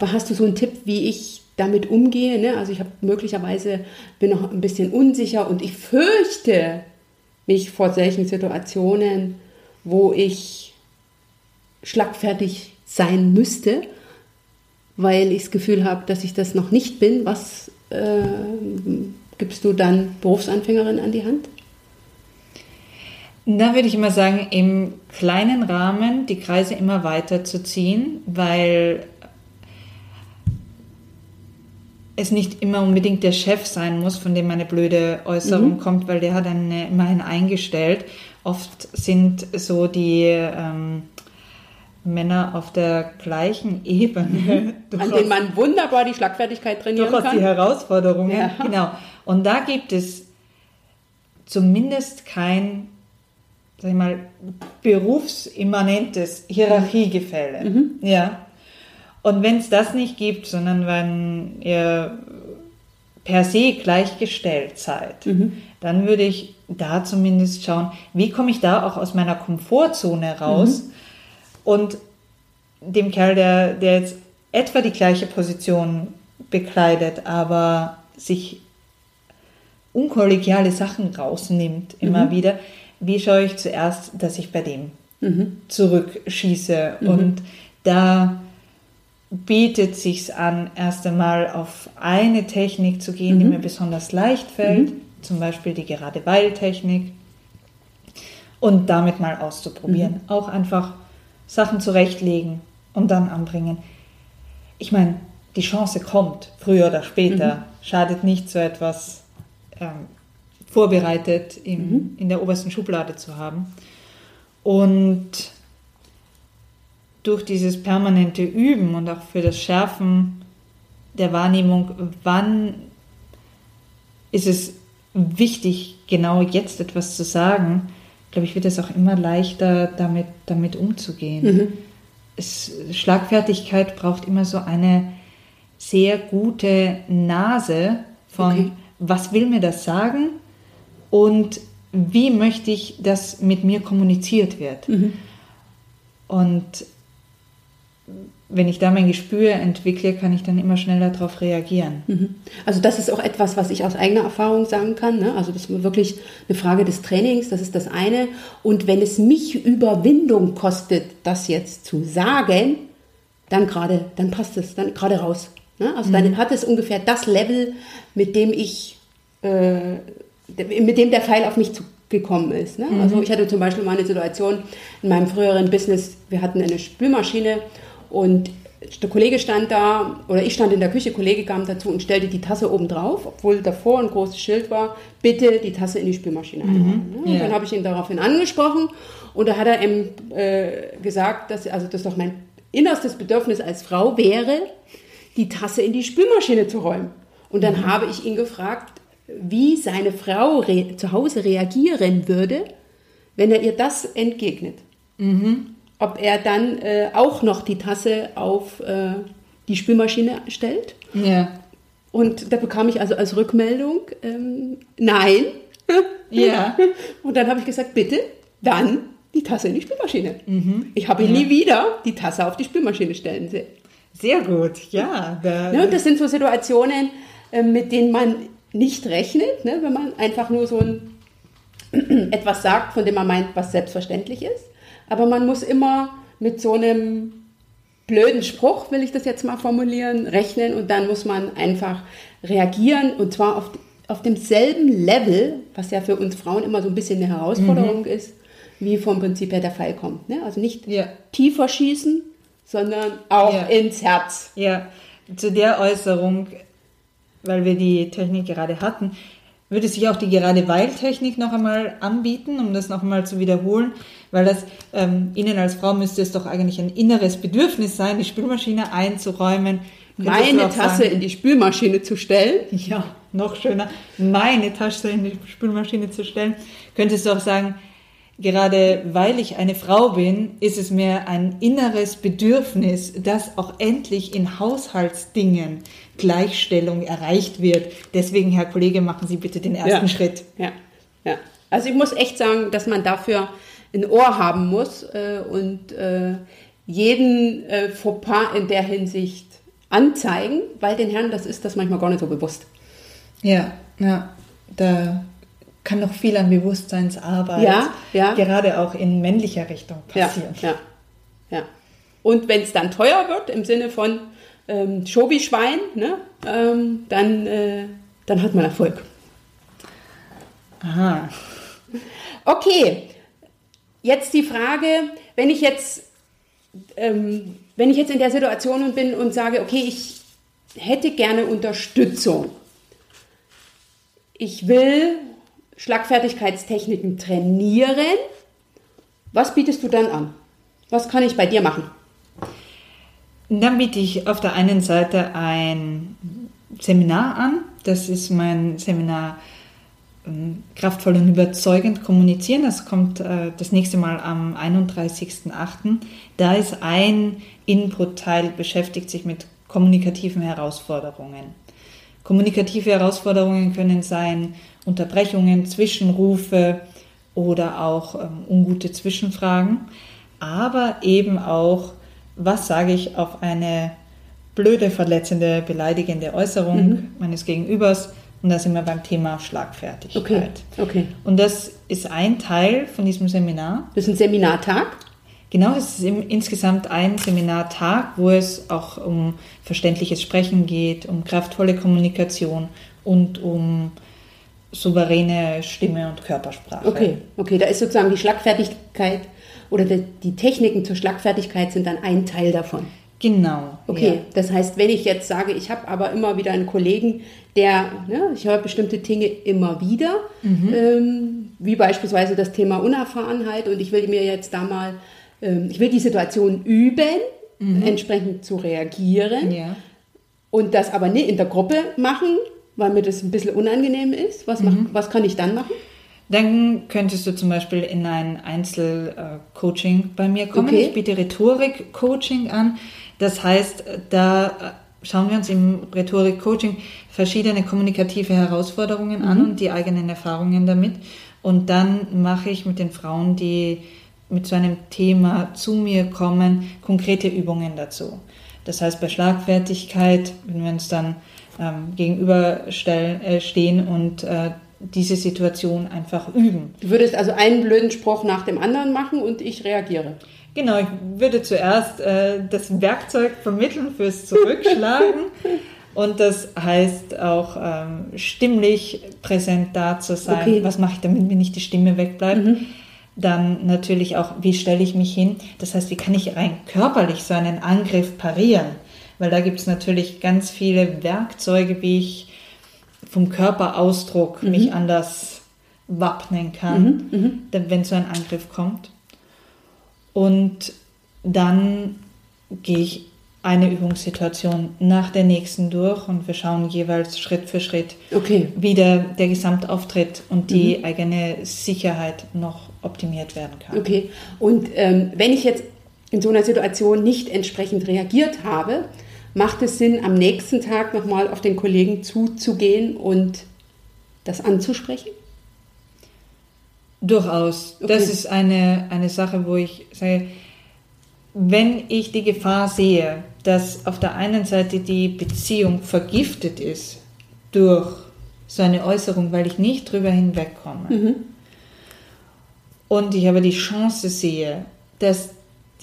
hast du so einen Tipp, wie ich damit umgehe? Ne? Also ich habe möglicherweise bin noch ein bisschen unsicher und ich fürchte mich vor solchen Situationen, wo ich schlagfertig sein müsste weil ich das Gefühl habe, dass ich das noch nicht bin. Was äh, gibst du dann Berufsanfängerin an die Hand? Da würde ich immer sagen, im kleinen Rahmen die Kreise immer weiter zu ziehen, weil es nicht immer unbedingt der Chef sein muss, von dem eine blöde Äußerung mhm. kommt, weil der hat einen immerhin eingestellt. Oft sind so die ähm, Männer auf der gleichen Ebene. Mhm. An denen man wunderbar die Schlagfertigkeit trainieren durchaus kann. die Herausforderungen. Ja. Genau. Und da gibt es zumindest kein, sag ich mal, berufsimmanentes Hierarchiegefälle. Mhm. Ja. Und wenn es das nicht gibt, sondern wenn ihr per se gleichgestellt seid, mhm. dann würde ich da zumindest schauen, wie komme ich da auch aus meiner Komfortzone raus mhm. Und dem Kerl, der, der jetzt etwa die gleiche Position bekleidet, aber sich unkollegiale Sachen rausnimmt immer mhm. wieder, wie schaue ich zuerst, dass ich bei dem mhm. zurückschieße mhm. und da bietet sich an, erst einmal auf eine Technik zu gehen, mhm. die mir besonders leicht fällt, mhm. zum Beispiel die gerade weil Technik, und damit mal auszuprobieren. Mhm. Auch einfach Sachen zurechtlegen und dann anbringen. Ich meine, die Chance kommt, früher oder später. Mhm. Schadet nicht, so etwas ähm, vorbereitet im, mhm. in der obersten Schublade zu haben. Und durch dieses permanente Üben und auch für das Schärfen der Wahrnehmung, wann ist es wichtig, genau jetzt etwas zu sagen, glaube ich, wird es auch immer leichter, damit, damit umzugehen. Mhm. Es, Schlagfertigkeit braucht immer so eine sehr gute Nase von, okay. was will mir das sagen und wie möchte ich, dass mit mir kommuniziert wird. Mhm. Und wenn ich da mein Gespür entwickle, kann ich dann immer schneller darauf reagieren. Mhm. Also das ist auch etwas, was ich aus eigener Erfahrung sagen kann. Ne? Also das ist wirklich eine Frage des Trainings, das ist das eine. Und wenn es mich Überwindung kostet, das jetzt zu sagen, dann gerade, dann passt es, dann gerade raus. Ne? Also mhm. dann hat es ungefähr das Level, mit dem ich, äh, mit dem der Pfeil auf mich zugekommen ist. Ne? Mhm. Also ich hatte zum Beispiel mal eine Situation in meinem früheren Business, wir hatten eine Spülmaschine und der Kollege stand da, oder ich stand in der Küche, Kollege kam dazu und stellte die Tasse oben drauf, obwohl davor ein großes Schild war, bitte die Tasse in die Spülmaschine mhm. einräumen. Mhm, ja. dann habe ich ihn daraufhin angesprochen und da hat er ihm äh, gesagt, dass also das doch mein innerstes Bedürfnis als Frau wäre, die Tasse in die Spülmaschine zu räumen. Und dann mhm. habe ich ihn gefragt, wie seine Frau zu Hause reagieren würde, wenn er ihr das entgegnet. Mhm ob er dann äh, auch noch die Tasse auf äh, die Spülmaschine stellt. Ja. Und da bekam ich also als Rückmeldung, ähm, nein. Ja. Und dann habe ich gesagt, bitte, dann die Tasse in die Spülmaschine. Mhm. Ich habe ja. nie wieder die Tasse auf die Spülmaschine stellen sehen. Sehr gut, ja. Da, ja und das sind so Situationen, äh, mit denen man nicht rechnet, ne, wenn man einfach nur so ein, etwas sagt, von dem man meint, was selbstverständlich ist. Aber man muss immer mit so einem blöden Spruch, will ich das jetzt mal formulieren, rechnen und dann muss man einfach reagieren und zwar auf, auf demselben Level, was ja für uns Frauen immer so ein bisschen eine Herausforderung mhm. ist, wie vom Prinzip her der Fall kommt. Ne? Also nicht ja. tiefer schießen, sondern auch ja. ins Herz. Ja, zu der Äußerung, weil wir die Technik gerade hatten, würde sich auch die gerade weil Technik noch einmal anbieten, um das noch einmal zu wiederholen, weil das ähm, Ihnen als Frau müsste es doch eigentlich ein inneres Bedürfnis sein, die Spülmaschine einzuräumen. Meine Tasse sagen, in die Spülmaschine zu stellen. Ja, noch schöner, meine Tasse in die Spülmaschine zu stellen. Könntest du auch sagen, gerade weil ich eine Frau bin, ist es mir ein inneres Bedürfnis, dass auch endlich in Haushaltsdingen Gleichstellung erreicht wird. Deswegen, Herr Kollege, machen Sie bitte den ersten ja. Schritt. Ja, ja. Also ich muss echt sagen, dass man dafür ein Ohr haben muss äh, und äh, jeden äh, Fauxpas in der Hinsicht anzeigen, weil den Herren das ist das manchmal gar nicht so bewusst. Ja, ja, da kann noch viel an Bewusstseinsarbeit, ja, ja. gerade auch in männlicher Richtung passieren. Ja, ja, ja. Und wenn es dann teuer wird, im Sinne von, ähm, Schobi-Schwein, ne? ähm, dann, äh, dann hat man Erfolg. Aha. Okay, jetzt die Frage, wenn ich jetzt, ähm, wenn ich jetzt in der Situation bin und sage, okay, ich hätte gerne Unterstützung. Ich will Schlagfertigkeitstechniken trainieren. Was bietest du dann an? Was kann ich bei dir machen? Dann biete ich auf der einen Seite ein Seminar an. Das ist mein Seminar Kraftvoll und überzeugend kommunizieren. Das kommt äh, das nächste Mal am 31.08. Da ist ein Input-Teil beschäftigt sich mit kommunikativen Herausforderungen. Kommunikative Herausforderungen können sein Unterbrechungen, Zwischenrufe oder auch ähm, ungute Zwischenfragen, aber eben auch, was sage ich auf eine blöde, verletzende, beleidigende Äußerung mhm. meines Gegenübers. Und da sind wir beim Thema Schlagfertigkeit. Okay. okay. Und das ist ein Teil von diesem Seminar. Das ist ein Seminartag? Genau, es ist insgesamt ein Seminartag, wo es auch um verständliches Sprechen geht, um kraftvolle Kommunikation und um souveräne Stimme und Körpersprache. Okay, okay, da ist sozusagen die Schlagfertigkeit oder die Techniken zur Schlagfertigkeit sind dann ein Teil davon. Genau. Okay, ja. das heißt, wenn ich jetzt sage, ich habe aber immer wieder einen Kollegen, der, ne, ich höre bestimmte Dinge immer wieder, mhm. ähm, wie beispielsweise das Thema Unerfahrenheit und ich will mir jetzt da mal ähm, ich will die Situation üben, mhm. entsprechend zu reagieren ja. und das aber nicht in der Gruppe machen, weil mir das ein bisschen unangenehm ist. Was, mach, mhm. was kann ich dann machen? Dann könntest du zum Beispiel in ein Einzelcoaching bei mir kommen. Okay. Ich biete Rhetorik-Coaching an. Das heißt, da schauen wir uns im Rhetorik-Coaching verschiedene kommunikative Herausforderungen an mhm. und die eigenen Erfahrungen damit. Und dann mache ich mit den Frauen, die mit so einem Thema zu mir kommen, konkrete Übungen dazu. Das heißt, bei Schlagfertigkeit, wenn wir uns dann ähm, gegenüberstehen äh, stehen und äh, diese Situation einfach üben. Du würdest also einen blöden Spruch nach dem anderen machen und ich reagiere. Genau, ich würde zuerst äh, das Werkzeug vermitteln fürs Zurückschlagen. und das heißt auch ähm, stimmlich präsent da zu sein. Okay. Was mache ich, damit mir nicht die Stimme wegbleibt? Mhm. Dann natürlich auch, wie stelle ich mich hin? Das heißt, wie kann ich rein körperlich so einen Angriff parieren? Weil da gibt es natürlich ganz viele Werkzeuge, wie ich vom Körperausdruck mhm. mich anders wappnen kann, mhm. mhm. wenn so ein Angriff kommt. Und dann gehe ich eine Übungssituation nach der nächsten durch und wir schauen jeweils Schritt für Schritt, okay. wie der, der Gesamtauftritt und die mhm. eigene Sicherheit noch optimiert werden kann. Okay, und ähm, wenn ich jetzt in so einer Situation nicht entsprechend reagiert habe, macht es Sinn, am nächsten Tag nochmal auf den Kollegen zuzugehen und das anzusprechen? Durchaus. Okay. Das ist eine, eine Sache, wo ich sage, wenn ich die Gefahr sehe, dass auf der einen Seite die Beziehung vergiftet ist durch so eine Äußerung, weil ich nicht drüber hinwegkomme, mhm. und ich aber die Chance sehe, dass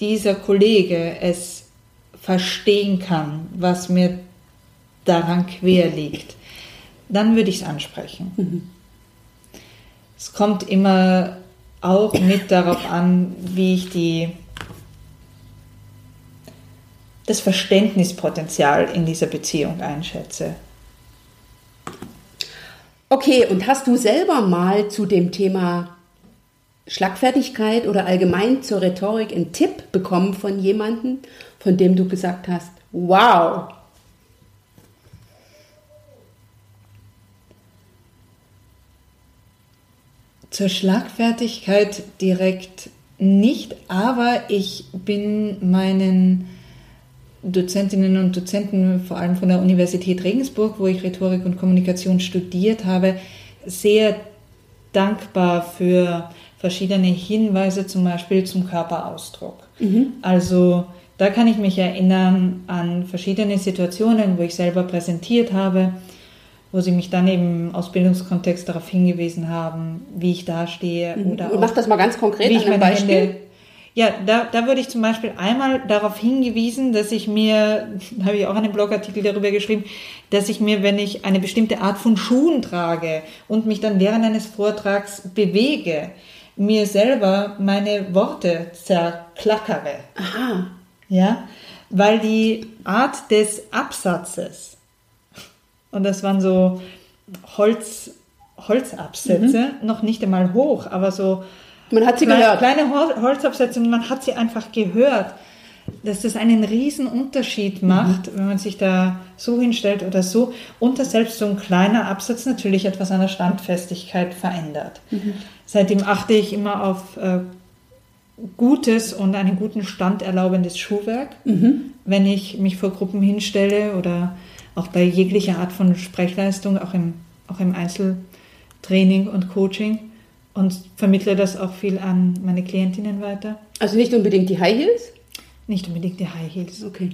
dieser Kollege es verstehen kann, was mir daran quer liegt, dann würde ich es ansprechen. Mhm. Es kommt immer auch mit darauf an, wie ich die das Verständnispotenzial in dieser Beziehung einschätze. Okay, und hast du selber mal zu dem Thema Schlagfertigkeit oder allgemein zur Rhetorik einen Tipp bekommen von jemandem, von dem du gesagt hast, wow. Zur Schlagfertigkeit direkt nicht, aber ich bin meinen Dozentinnen und Dozenten, vor allem von der Universität Regensburg, wo ich Rhetorik und Kommunikation studiert habe, sehr dankbar für verschiedene Hinweise, zum Beispiel zum Körperausdruck. Mhm. Also da kann ich mich erinnern an verschiedene Situationen, wo ich selber präsentiert habe, wo sie mich dann eben im Ausbildungskontext darauf hingewiesen haben, wie ich dastehe. Mhm. Oder Mach das mal ganz konkret wie ich meine Beispiel. Hände, ja, da, da würde ich zum Beispiel einmal darauf hingewiesen, dass ich mir, da habe ich auch einen Blogartikel darüber geschrieben, dass ich mir, wenn ich eine bestimmte Art von Schuhen trage und mich dann während eines Vortrags bewege, mir selber meine Worte zerklackere. Aha. Ja, weil die Art des Absatzes, und das waren so Holz, Holzabsätze, noch nicht einmal hoch, aber so Man hat sie kleine, gehört. kleine Hol- Holzabsätze und man hat sie einfach gehört, dass das einen riesen Unterschied Mhm. macht, wenn man sich da so hinstellt oder so und dass selbst so ein kleiner Absatz natürlich etwas an der Standfestigkeit verändert. Mhm. Seitdem achte ich immer auf äh, gutes und einen guten Stand erlaubendes Schuhwerk, Mhm. wenn ich mich vor Gruppen hinstelle oder auch bei jeglicher Art von Sprechleistung, auch im, auch im Einzeltraining und Coaching und vermittle das auch viel an meine Klientinnen weiter. Also nicht unbedingt die High Heels? Nicht unbedingt die High Heels. Okay.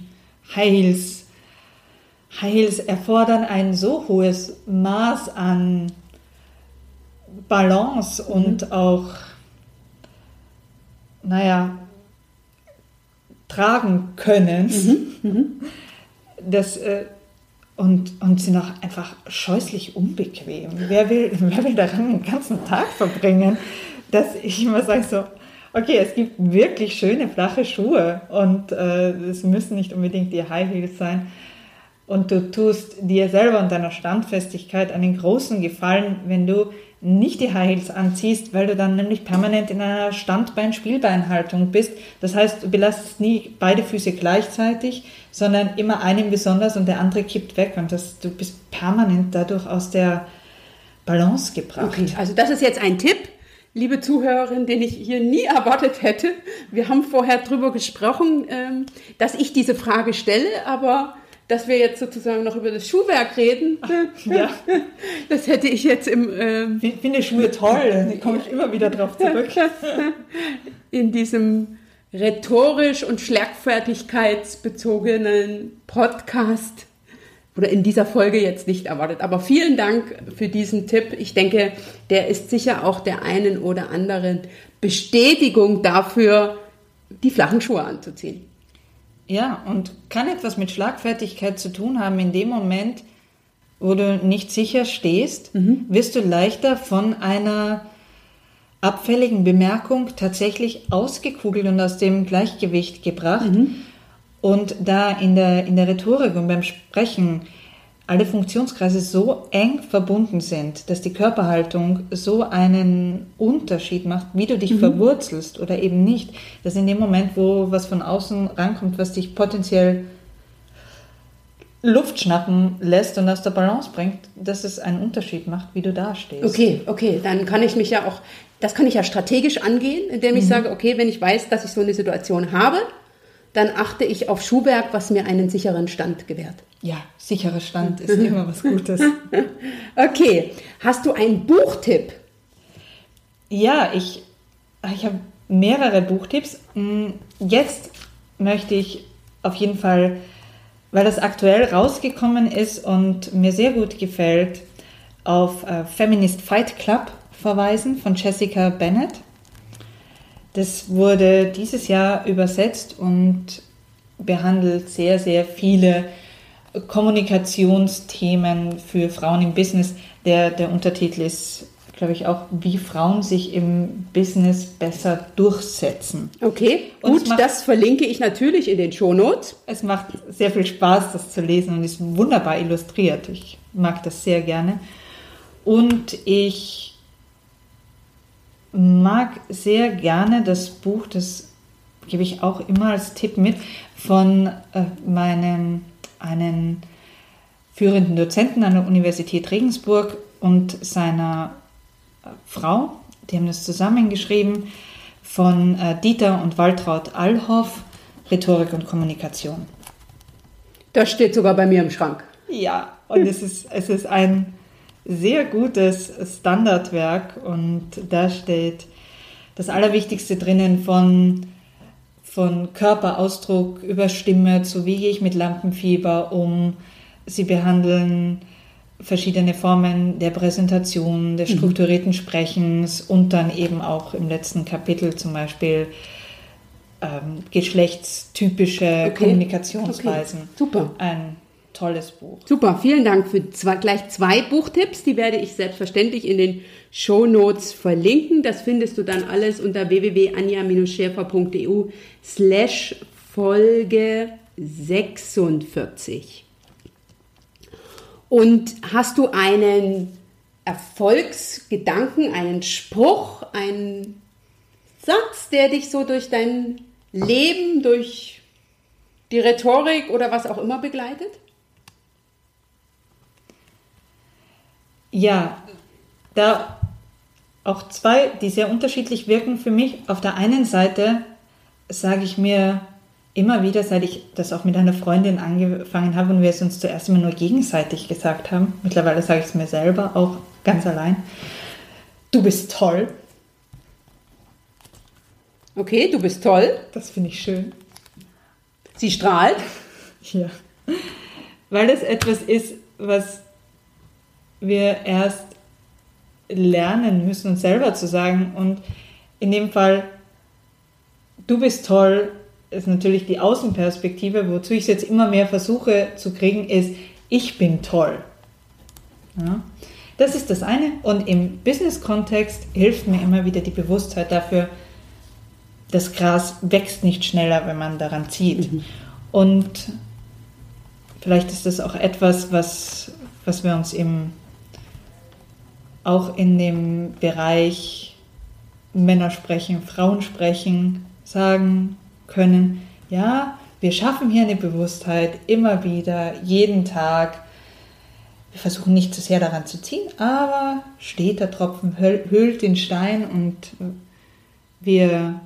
High Heels. High Heels erfordern ein so hohes Maß an Balance und auch, naja, tragen können. Das, äh, und, und sind auch einfach scheußlich unbequem. Wer will, wer will daran den ganzen Tag verbringen, dass ich immer sage so, okay, es gibt wirklich schöne flache Schuhe und äh, es müssen nicht unbedingt die High Heels sein. Und du tust dir selber und deiner Standfestigkeit einen großen Gefallen, wenn du nicht die High Heels anziehst, weil du dann nämlich permanent in einer Standbein-Spielbeinhaltung bist. Das heißt, du belastest nie beide Füße gleichzeitig, sondern immer einen besonders und der andere kippt weg und das, du bist permanent dadurch aus der Balance gebracht. Okay, also das ist jetzt ein Tipp, liebe Zuhörerin, den ich hier nie erwartet hätte. Wir haben vorher drüber gesprochen, ähm, dass ich diese Frage stelle, aber dass wir jetzt sozusagen noch über das Schuhwerk reden, Ja, das hätte ich jetzt im, ähm, ich finde Schuhe toll, da komme ich immer wieder drauf zurück. in diesem rhetorisch und schlagfertigkeitsbezogenen Podcast oder in dieser Folge jetzt nicht erwartet. Aber vielen Dank für diesen Tipp. Ich denke, der ist sicher auch der einen oder anderen Bestätigung dafür, die flachen Schuhe anzuziehen. Ja, und kann etwas mit Schlagfertigkeit zu tun haben. In dem Moment, wo du nicht sicher stehst, wirst du leichter von einer abfälligen Bemerkung tatsächlich ausgekugelt und aus dem Gleichgewicht gebracht. Und da in der, in der Rhetorik und beim Sprechen alle Funktionskreise so eng verbunden sind, dass die Körperhaltung so einen Unterschied macht, wie du dich verwurzelst oder eben nicht, dass in dem Moment, wo was von außen rankommt, was dich potenziell Luft schnappen lässt und aus der Balance bringt, dass es einen Unterschied macht, wie du dastehst. Okay, okay, dann kann ich mich ja auch, das kann ich ja strategisch angehen, indem ich sage, okay, wenn ich weiß, dass ich so eine Situation habe, dann achte ich auf Schuhwerk, was mir einen sicheren Stand gewährt. Ja, sicherer Stand ist immer was Gutes. Okay, hast du einen Buchtipp? Ja, ich, ich habe mehrere Buchtipps. Mm, Jetzt möchte ich auf jeden Fall, weil das aktuell rausgekommen ist und mir sehr gut gefällt, auf äh, Feminist Fight Club verweisen von Jessica Bennett. Das wurde dieses Jahr übersetzt und behandelt sehr, sehr viele Kommunikationsthemen für Frauen im Business. Der, der Untertitel ist, glaube ich, auch, wie Frauen sich im Business besser durchsetzen. Okay, Und gut, macht- das verlinke ich natürlich in den Shownotes. Es macht sehr viel Spaß, das zu lesen und ist wunderbar illustriert. Ich mag das sehr gerne. Und ich mag sehr gerne das Buch, das gebe ich auch immer als Tipp mit, von äh, meinem einen führenden Dozenten an der Universität Regensburg und seiner äh, Frau. Die haben das zusammengeschrieben von äh, Dieter und Waltraud Allhoff, Rhetorik und Kommunikation. Das steht sogar bei mir im Schrank. Ja, und es ist, es ist ein sehr gutes Standardwerk und da steht das Allerwichtigste drinnen von, von Körperausdruck über Stimme zu wie gehe ich mit Lampenfieber um. Sie behandeln verschiedene Formen der Präsentation, des strukturierten Sprechens und dann eben auch im letzten Kapitel zum Beispiel ähm, geschlechtstypische Okay. Kommunikationsweisen. Okay. Super. Ein tolles Buch. Super, vielen Dank für zwei, gleich zwei Buchtipps. Die werde ich selbstverständlich in den Show Notes verlinken. Das findest du dann alles unter www.anja-schäfer.eu slash Folge 46. Und hast du einen Erfolgsgedanken, einen Spruch, einen Satz, der dich so durch dein Leben, durch die Rhetorik oder was auch immer begleitet? Ja, da auch zwei, die sehr unterschiedlich wirken für mich. Auf der einen Seite sage ich mir immer wieder, seit ich das auch mit einer Freundin angefangen habe und wir es uns zuerst immer nur gegenseitig gesagt haben, mittlerweile sage ich es mir selber, auch ganz allein, du bist toll. Okay, du bist toll. Das finde ich schön. Sie strahlt. Ja. Weil das etwas ist, was wir erst lernen müssen, uns selber zu sagen. Und in dem Fall, du bist toll, ist natürlich die Außenperspektive. Wozu ich es jetzt immer mehr versuche zu kriegen, ist, ich bin toll. Ja. Das ist das eine. Und im Business-Kontext hilft mir immer wieder die Bewusstheit dafür, das Gras wächst nicht schneller, wenn man daran zieht. Mhm. Und vielleicht ist das auch etwas, was, was wir uns im, auch in dem Bereich Männer sprechen, Frauen sprechen, sagen können, ja, wir schaffen hier eine Bewusstheit immer wieder, jeden Tag. Wir versuchen nicht zu sehr daran zu ziehen, aber steht der Tropfen hüllt den Stein und wir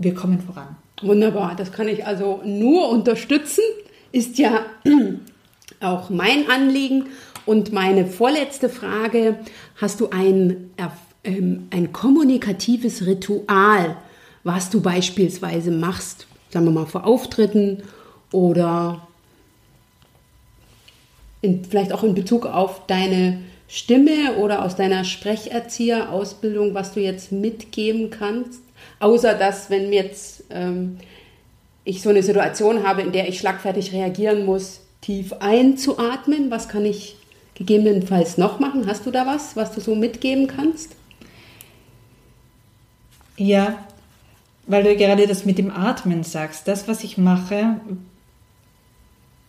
wir kommen voran. Wunderbar, das kann ich also nur unterstützen. Ist ja auch mein Anliegen. Und meine vorletzte Frage, hast du ein, ähm, ein kommunikatives Ritual, was du beispielsweise machst, sagen wir mal vor Auftritten oder in, vielleicht auch in Bezug auf deine Stimme oder aus deiner Sprecherzieherausbildung, was du jetzt mitgeben kannst? Außer dass, wenn jetzt ähm, ich so eine Situation habe, in der ich schlagfertig reagieren muss, tief einzuatmen, was kann ich gegebenenfalls noch machen? Hast du da was, was du so mitgeben kannst? Ja, weil du gerade das mit dem Atmen sagst. Das, was ich mache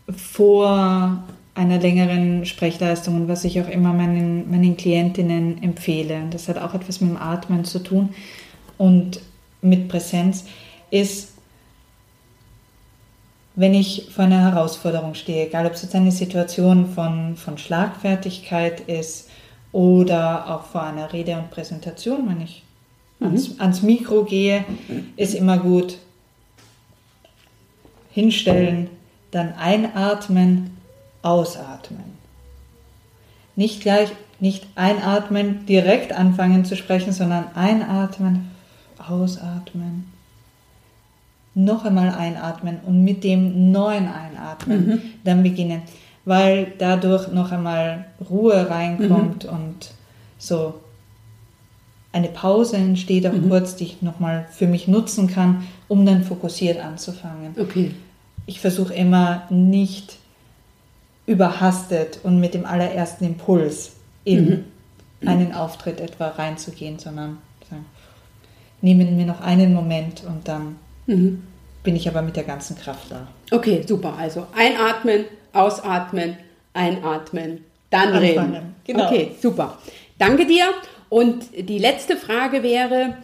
vor einer längeren Sprechleistung und was ich auch immer meinen, meinen Klientinnen empfehle, das hat auch etwas mit dem Atmen zu tun und mit Präsenz, ist, wenn ich vor einer Herausforderung stehe, egal ob es jetzt eine Situation von, von Schlagfertigkeit ist oder auch vor einer Rede und Präsentation, wenn ich mhm. ans, ans Mikro gehe, ist immer gut hinstellen, dann einatmen, ausatmen. Nicht gleich, nicht einatmen, direkt anfangen zu sprechen, sondern einatmen, ausatmen. Noch einmal einatmen und mit dem neuen Einatmen mhm. dann beginnen, weil dadurch noch einmal Ruhe reinkommt mhm. und so eine Pause entsteht auch mhm. kurz, die ich nochmal für mich nutzen kann, um dann fokussiert anzufangen. Okay. Ich versuche immer nicht überhastet und mit dem allerersten Impuls in mhm. einen Auftritt etwa reinzugehen, sondern sagen, nehmen mir noch einen Moment und dann mhm. bin ich aber mit der ganzen Kraft da. Okay, super. Also einatmen, ausatmen, einatmen, dann Anfangen. reden. Genau. Okay, super. Danke dir. Und die letzte Frage wäre,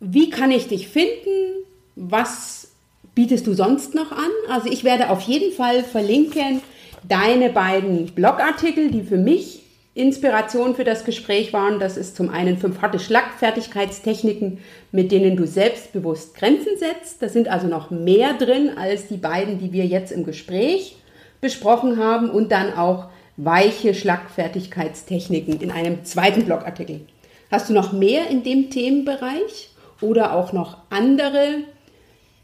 wie kann ich dich finden? Was bietest du sonst noch an? Also ich werde auf jeden Fall verlinken deine beiden Blogartikel, die für mich Inspiration für das Gespräch waren. Das ist zum einen fünf harte Schlagfertigkeitstechniken, mit denen du selbstbewusst Grenzen setzt. Da sind also noch mehr drin als die beiden, die wir jetzt im Gespräch besprochen haben. Und dann auch weiche Schlagfertigkeitstechniken in einem zweiten Blogartikel. Hast du noch mehr in dem Themenbereich oder auch noch andere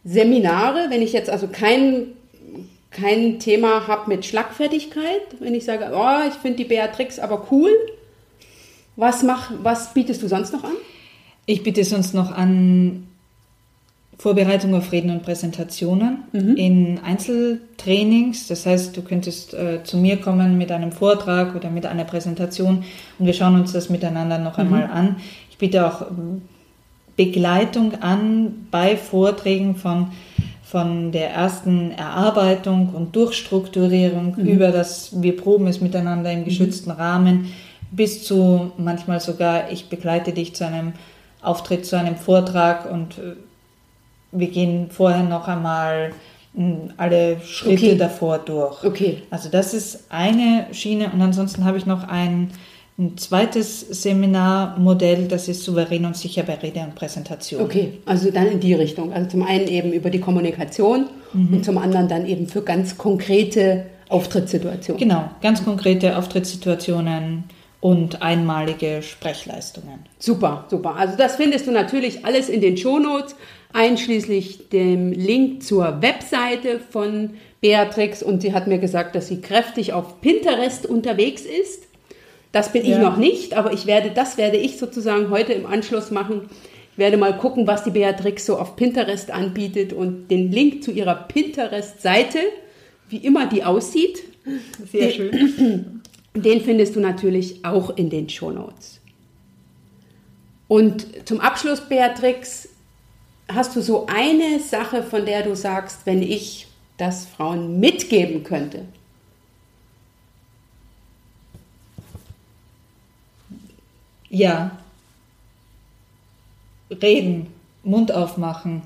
Seminare? Wenn ich jetzt also keinen kein Thema habe mit Schlagfertigkeit, wenn ich sage, oh, ich finde die Beatrix aber cool, was, mach, was bietest du sonst noch an? Ich biete sonst noch an Vorbereitung auf Reden und Präsentationen mhm. in Einzeltrainings. Das heißt, du könntest äh, zu mir kommen mit einem Vortrag oder mit einer Präsentation und wir schauen uns das miteinander noch mhm. einmal an. Ich biete auch Begleitung an bei Vorträgen von, von der ersten Erarbeitung und Durchstrukturierung mhm. über das, wir proben es miteinander im mhm. geschützten Rahmen, bis zu manchmal sogar, ich begleite dich zu einem Auftritt, zu einem Vortrag und äh, wir gehen vorher noch einmal hm, alle Schritte okay. davor durch. Okay. Also das ist eine Schiene und ansonsten habe ich noch ein, ein zweites Seminarmodell, das ist souverän und sicher bei Rede und Präsentation. Okay, also dann in die Richtung. Also zum einen eben über die Kommunikation mhm. und zum anderen dann eben für ganz konkrete Auftrittssituationen. Genau, ganz konkrete Auftrittssituationen und einmalige Sprechleistungen. Super, super. Also das findest du natürlich alles in den Shownotes einschließlich dem Link zur Webseite von Beatrix und sie hat mir gesagt, dass sie kräftig auf Pinterest unterwegs ist. Das bin ja. ich noch nicht, aber ich werde, das werde ich sozusagen heute im Anschluss machen. Ich werde mal gucken, was die Beatrix so auf Pinterest anbietet und den Link zu ihrer Pinterest-Seite, wie immer die aussieht. Sehr schön. Den findest du natürlich auch in den Shownotes. Und zum Abschluss, Beatrix, hast du so eine Sache, von der du sagst, wenn ich das Frauen mitgeben könnte? Ja. Reden, Mund aufmachen.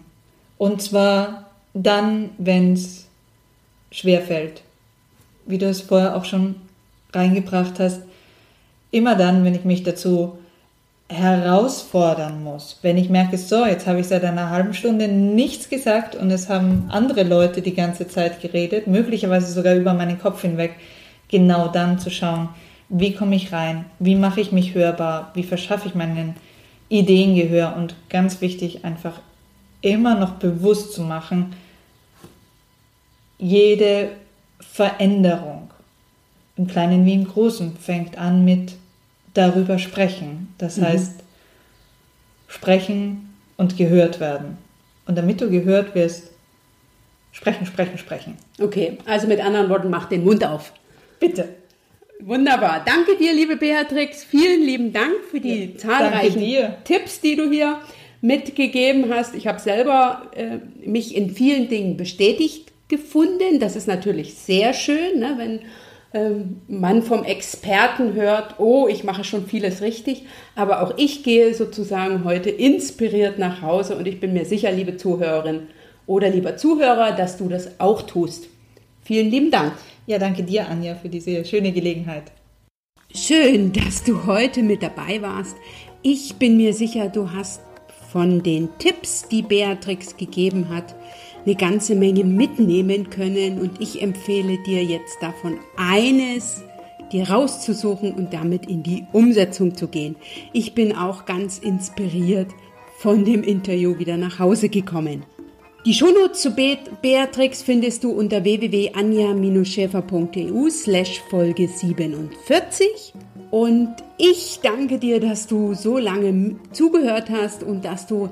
Und zwar dann, wenn es schwerfällt. Wie du es vorher auch schon reingebracht hast. Immer dann, wenn ich mich dazu herausfordern muss. Wenn ich merke, so, jetzt habe ich seit einer halben Stunde nichts gesagt und es haben andere Leute die ganze Zeit geredet, möglicherweise sogar über meinen Kopf hinweg, genau dann zu schauen, wie komme ich rein, wie mache ich mich hörbar, wie verschaffe ich meinen Ideen Gehör und ganz wichtig, einfach immer noch bewusst zu machen, jede Veränderung, im Kleinen wie im Großen, fängt an mit darüber sprechen. Das mhm. heißt, sprechen und gehört werden. Und damit du gehört wirst, sprechen, sprechen, sprechen. Okay, also mit anderen Worten, mach den Mund auf. Bitte. Wunderbar. Danke dir, liebe Beatrix. Vielen lieben Dank für die ja, zahlreichen Tipps, die du hier mitgegeben hast. Ich habe selber äh, mich in vielen Dingen bestätigt gefunden. Das ist natürlich sehr schön, ne, wenn ähm, man vom Experten hört, oh, ich mache schon vieles richtig, aber auch ich gehe sozusagen heute inspiriert nach Hause und ich bin mir sicher, liebe Zuhörerin oder lieber Zuhörer, dass du das auch tust. Vielen lieben Dank. Ja, danke dir, Anja, für diese schöne Gelegenheit. Schön, dass du heute mit dabei warst. Ich bin mir sicher, du hast von den Tipps, die Beatrix gegeben hat, eine ganze Menge mitnehmen können und ich empfehle dir jetzt davon eines, dir rauszusuchen und damit in die Umsetzung zu gehen. Ich bin auch ganz inspiriert von dem Interview wieder nach Hause gekommen. Die Shownotes zu Beatrix findest du unter www.anja-schäfer.eu slash Folge 47 und ich danke dir, dass du so lange zugehört hast und dass du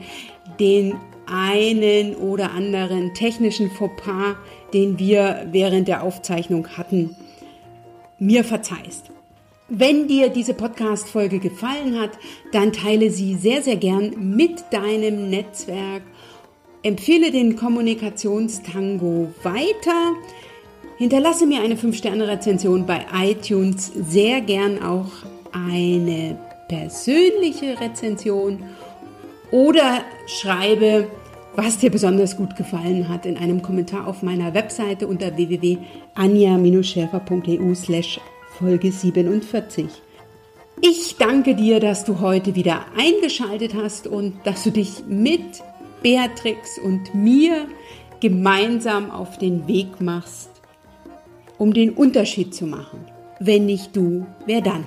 den einen oder anderen technischen Fauxpas, den wir während der Aufzeichnung hatten, mir verzeihst. Wenn dir diese Podcast-Folge gefallen hat, dann teile sie sehr, sehr gern mit deinem Netzwerk. Empfehle den Kommunikationstango weiter. Hinterlasse mir eine 5-Sterne-Rezension bei iTunes, sehr gern auch eine persönliche Rezension oder schreibe, was dir besonders gut gefallen hat, in einem Kommentar auf meiner Webseite unter www.anja-schärfer.eu slash Folge 47. Ich danke dir, dass du heute wieder eingeschaltet hast und dass du dich mit Beatrix und mir gemeinsam auf den Weg machst, um den Unterschied zu machen. Wenn nicht du, wer dann?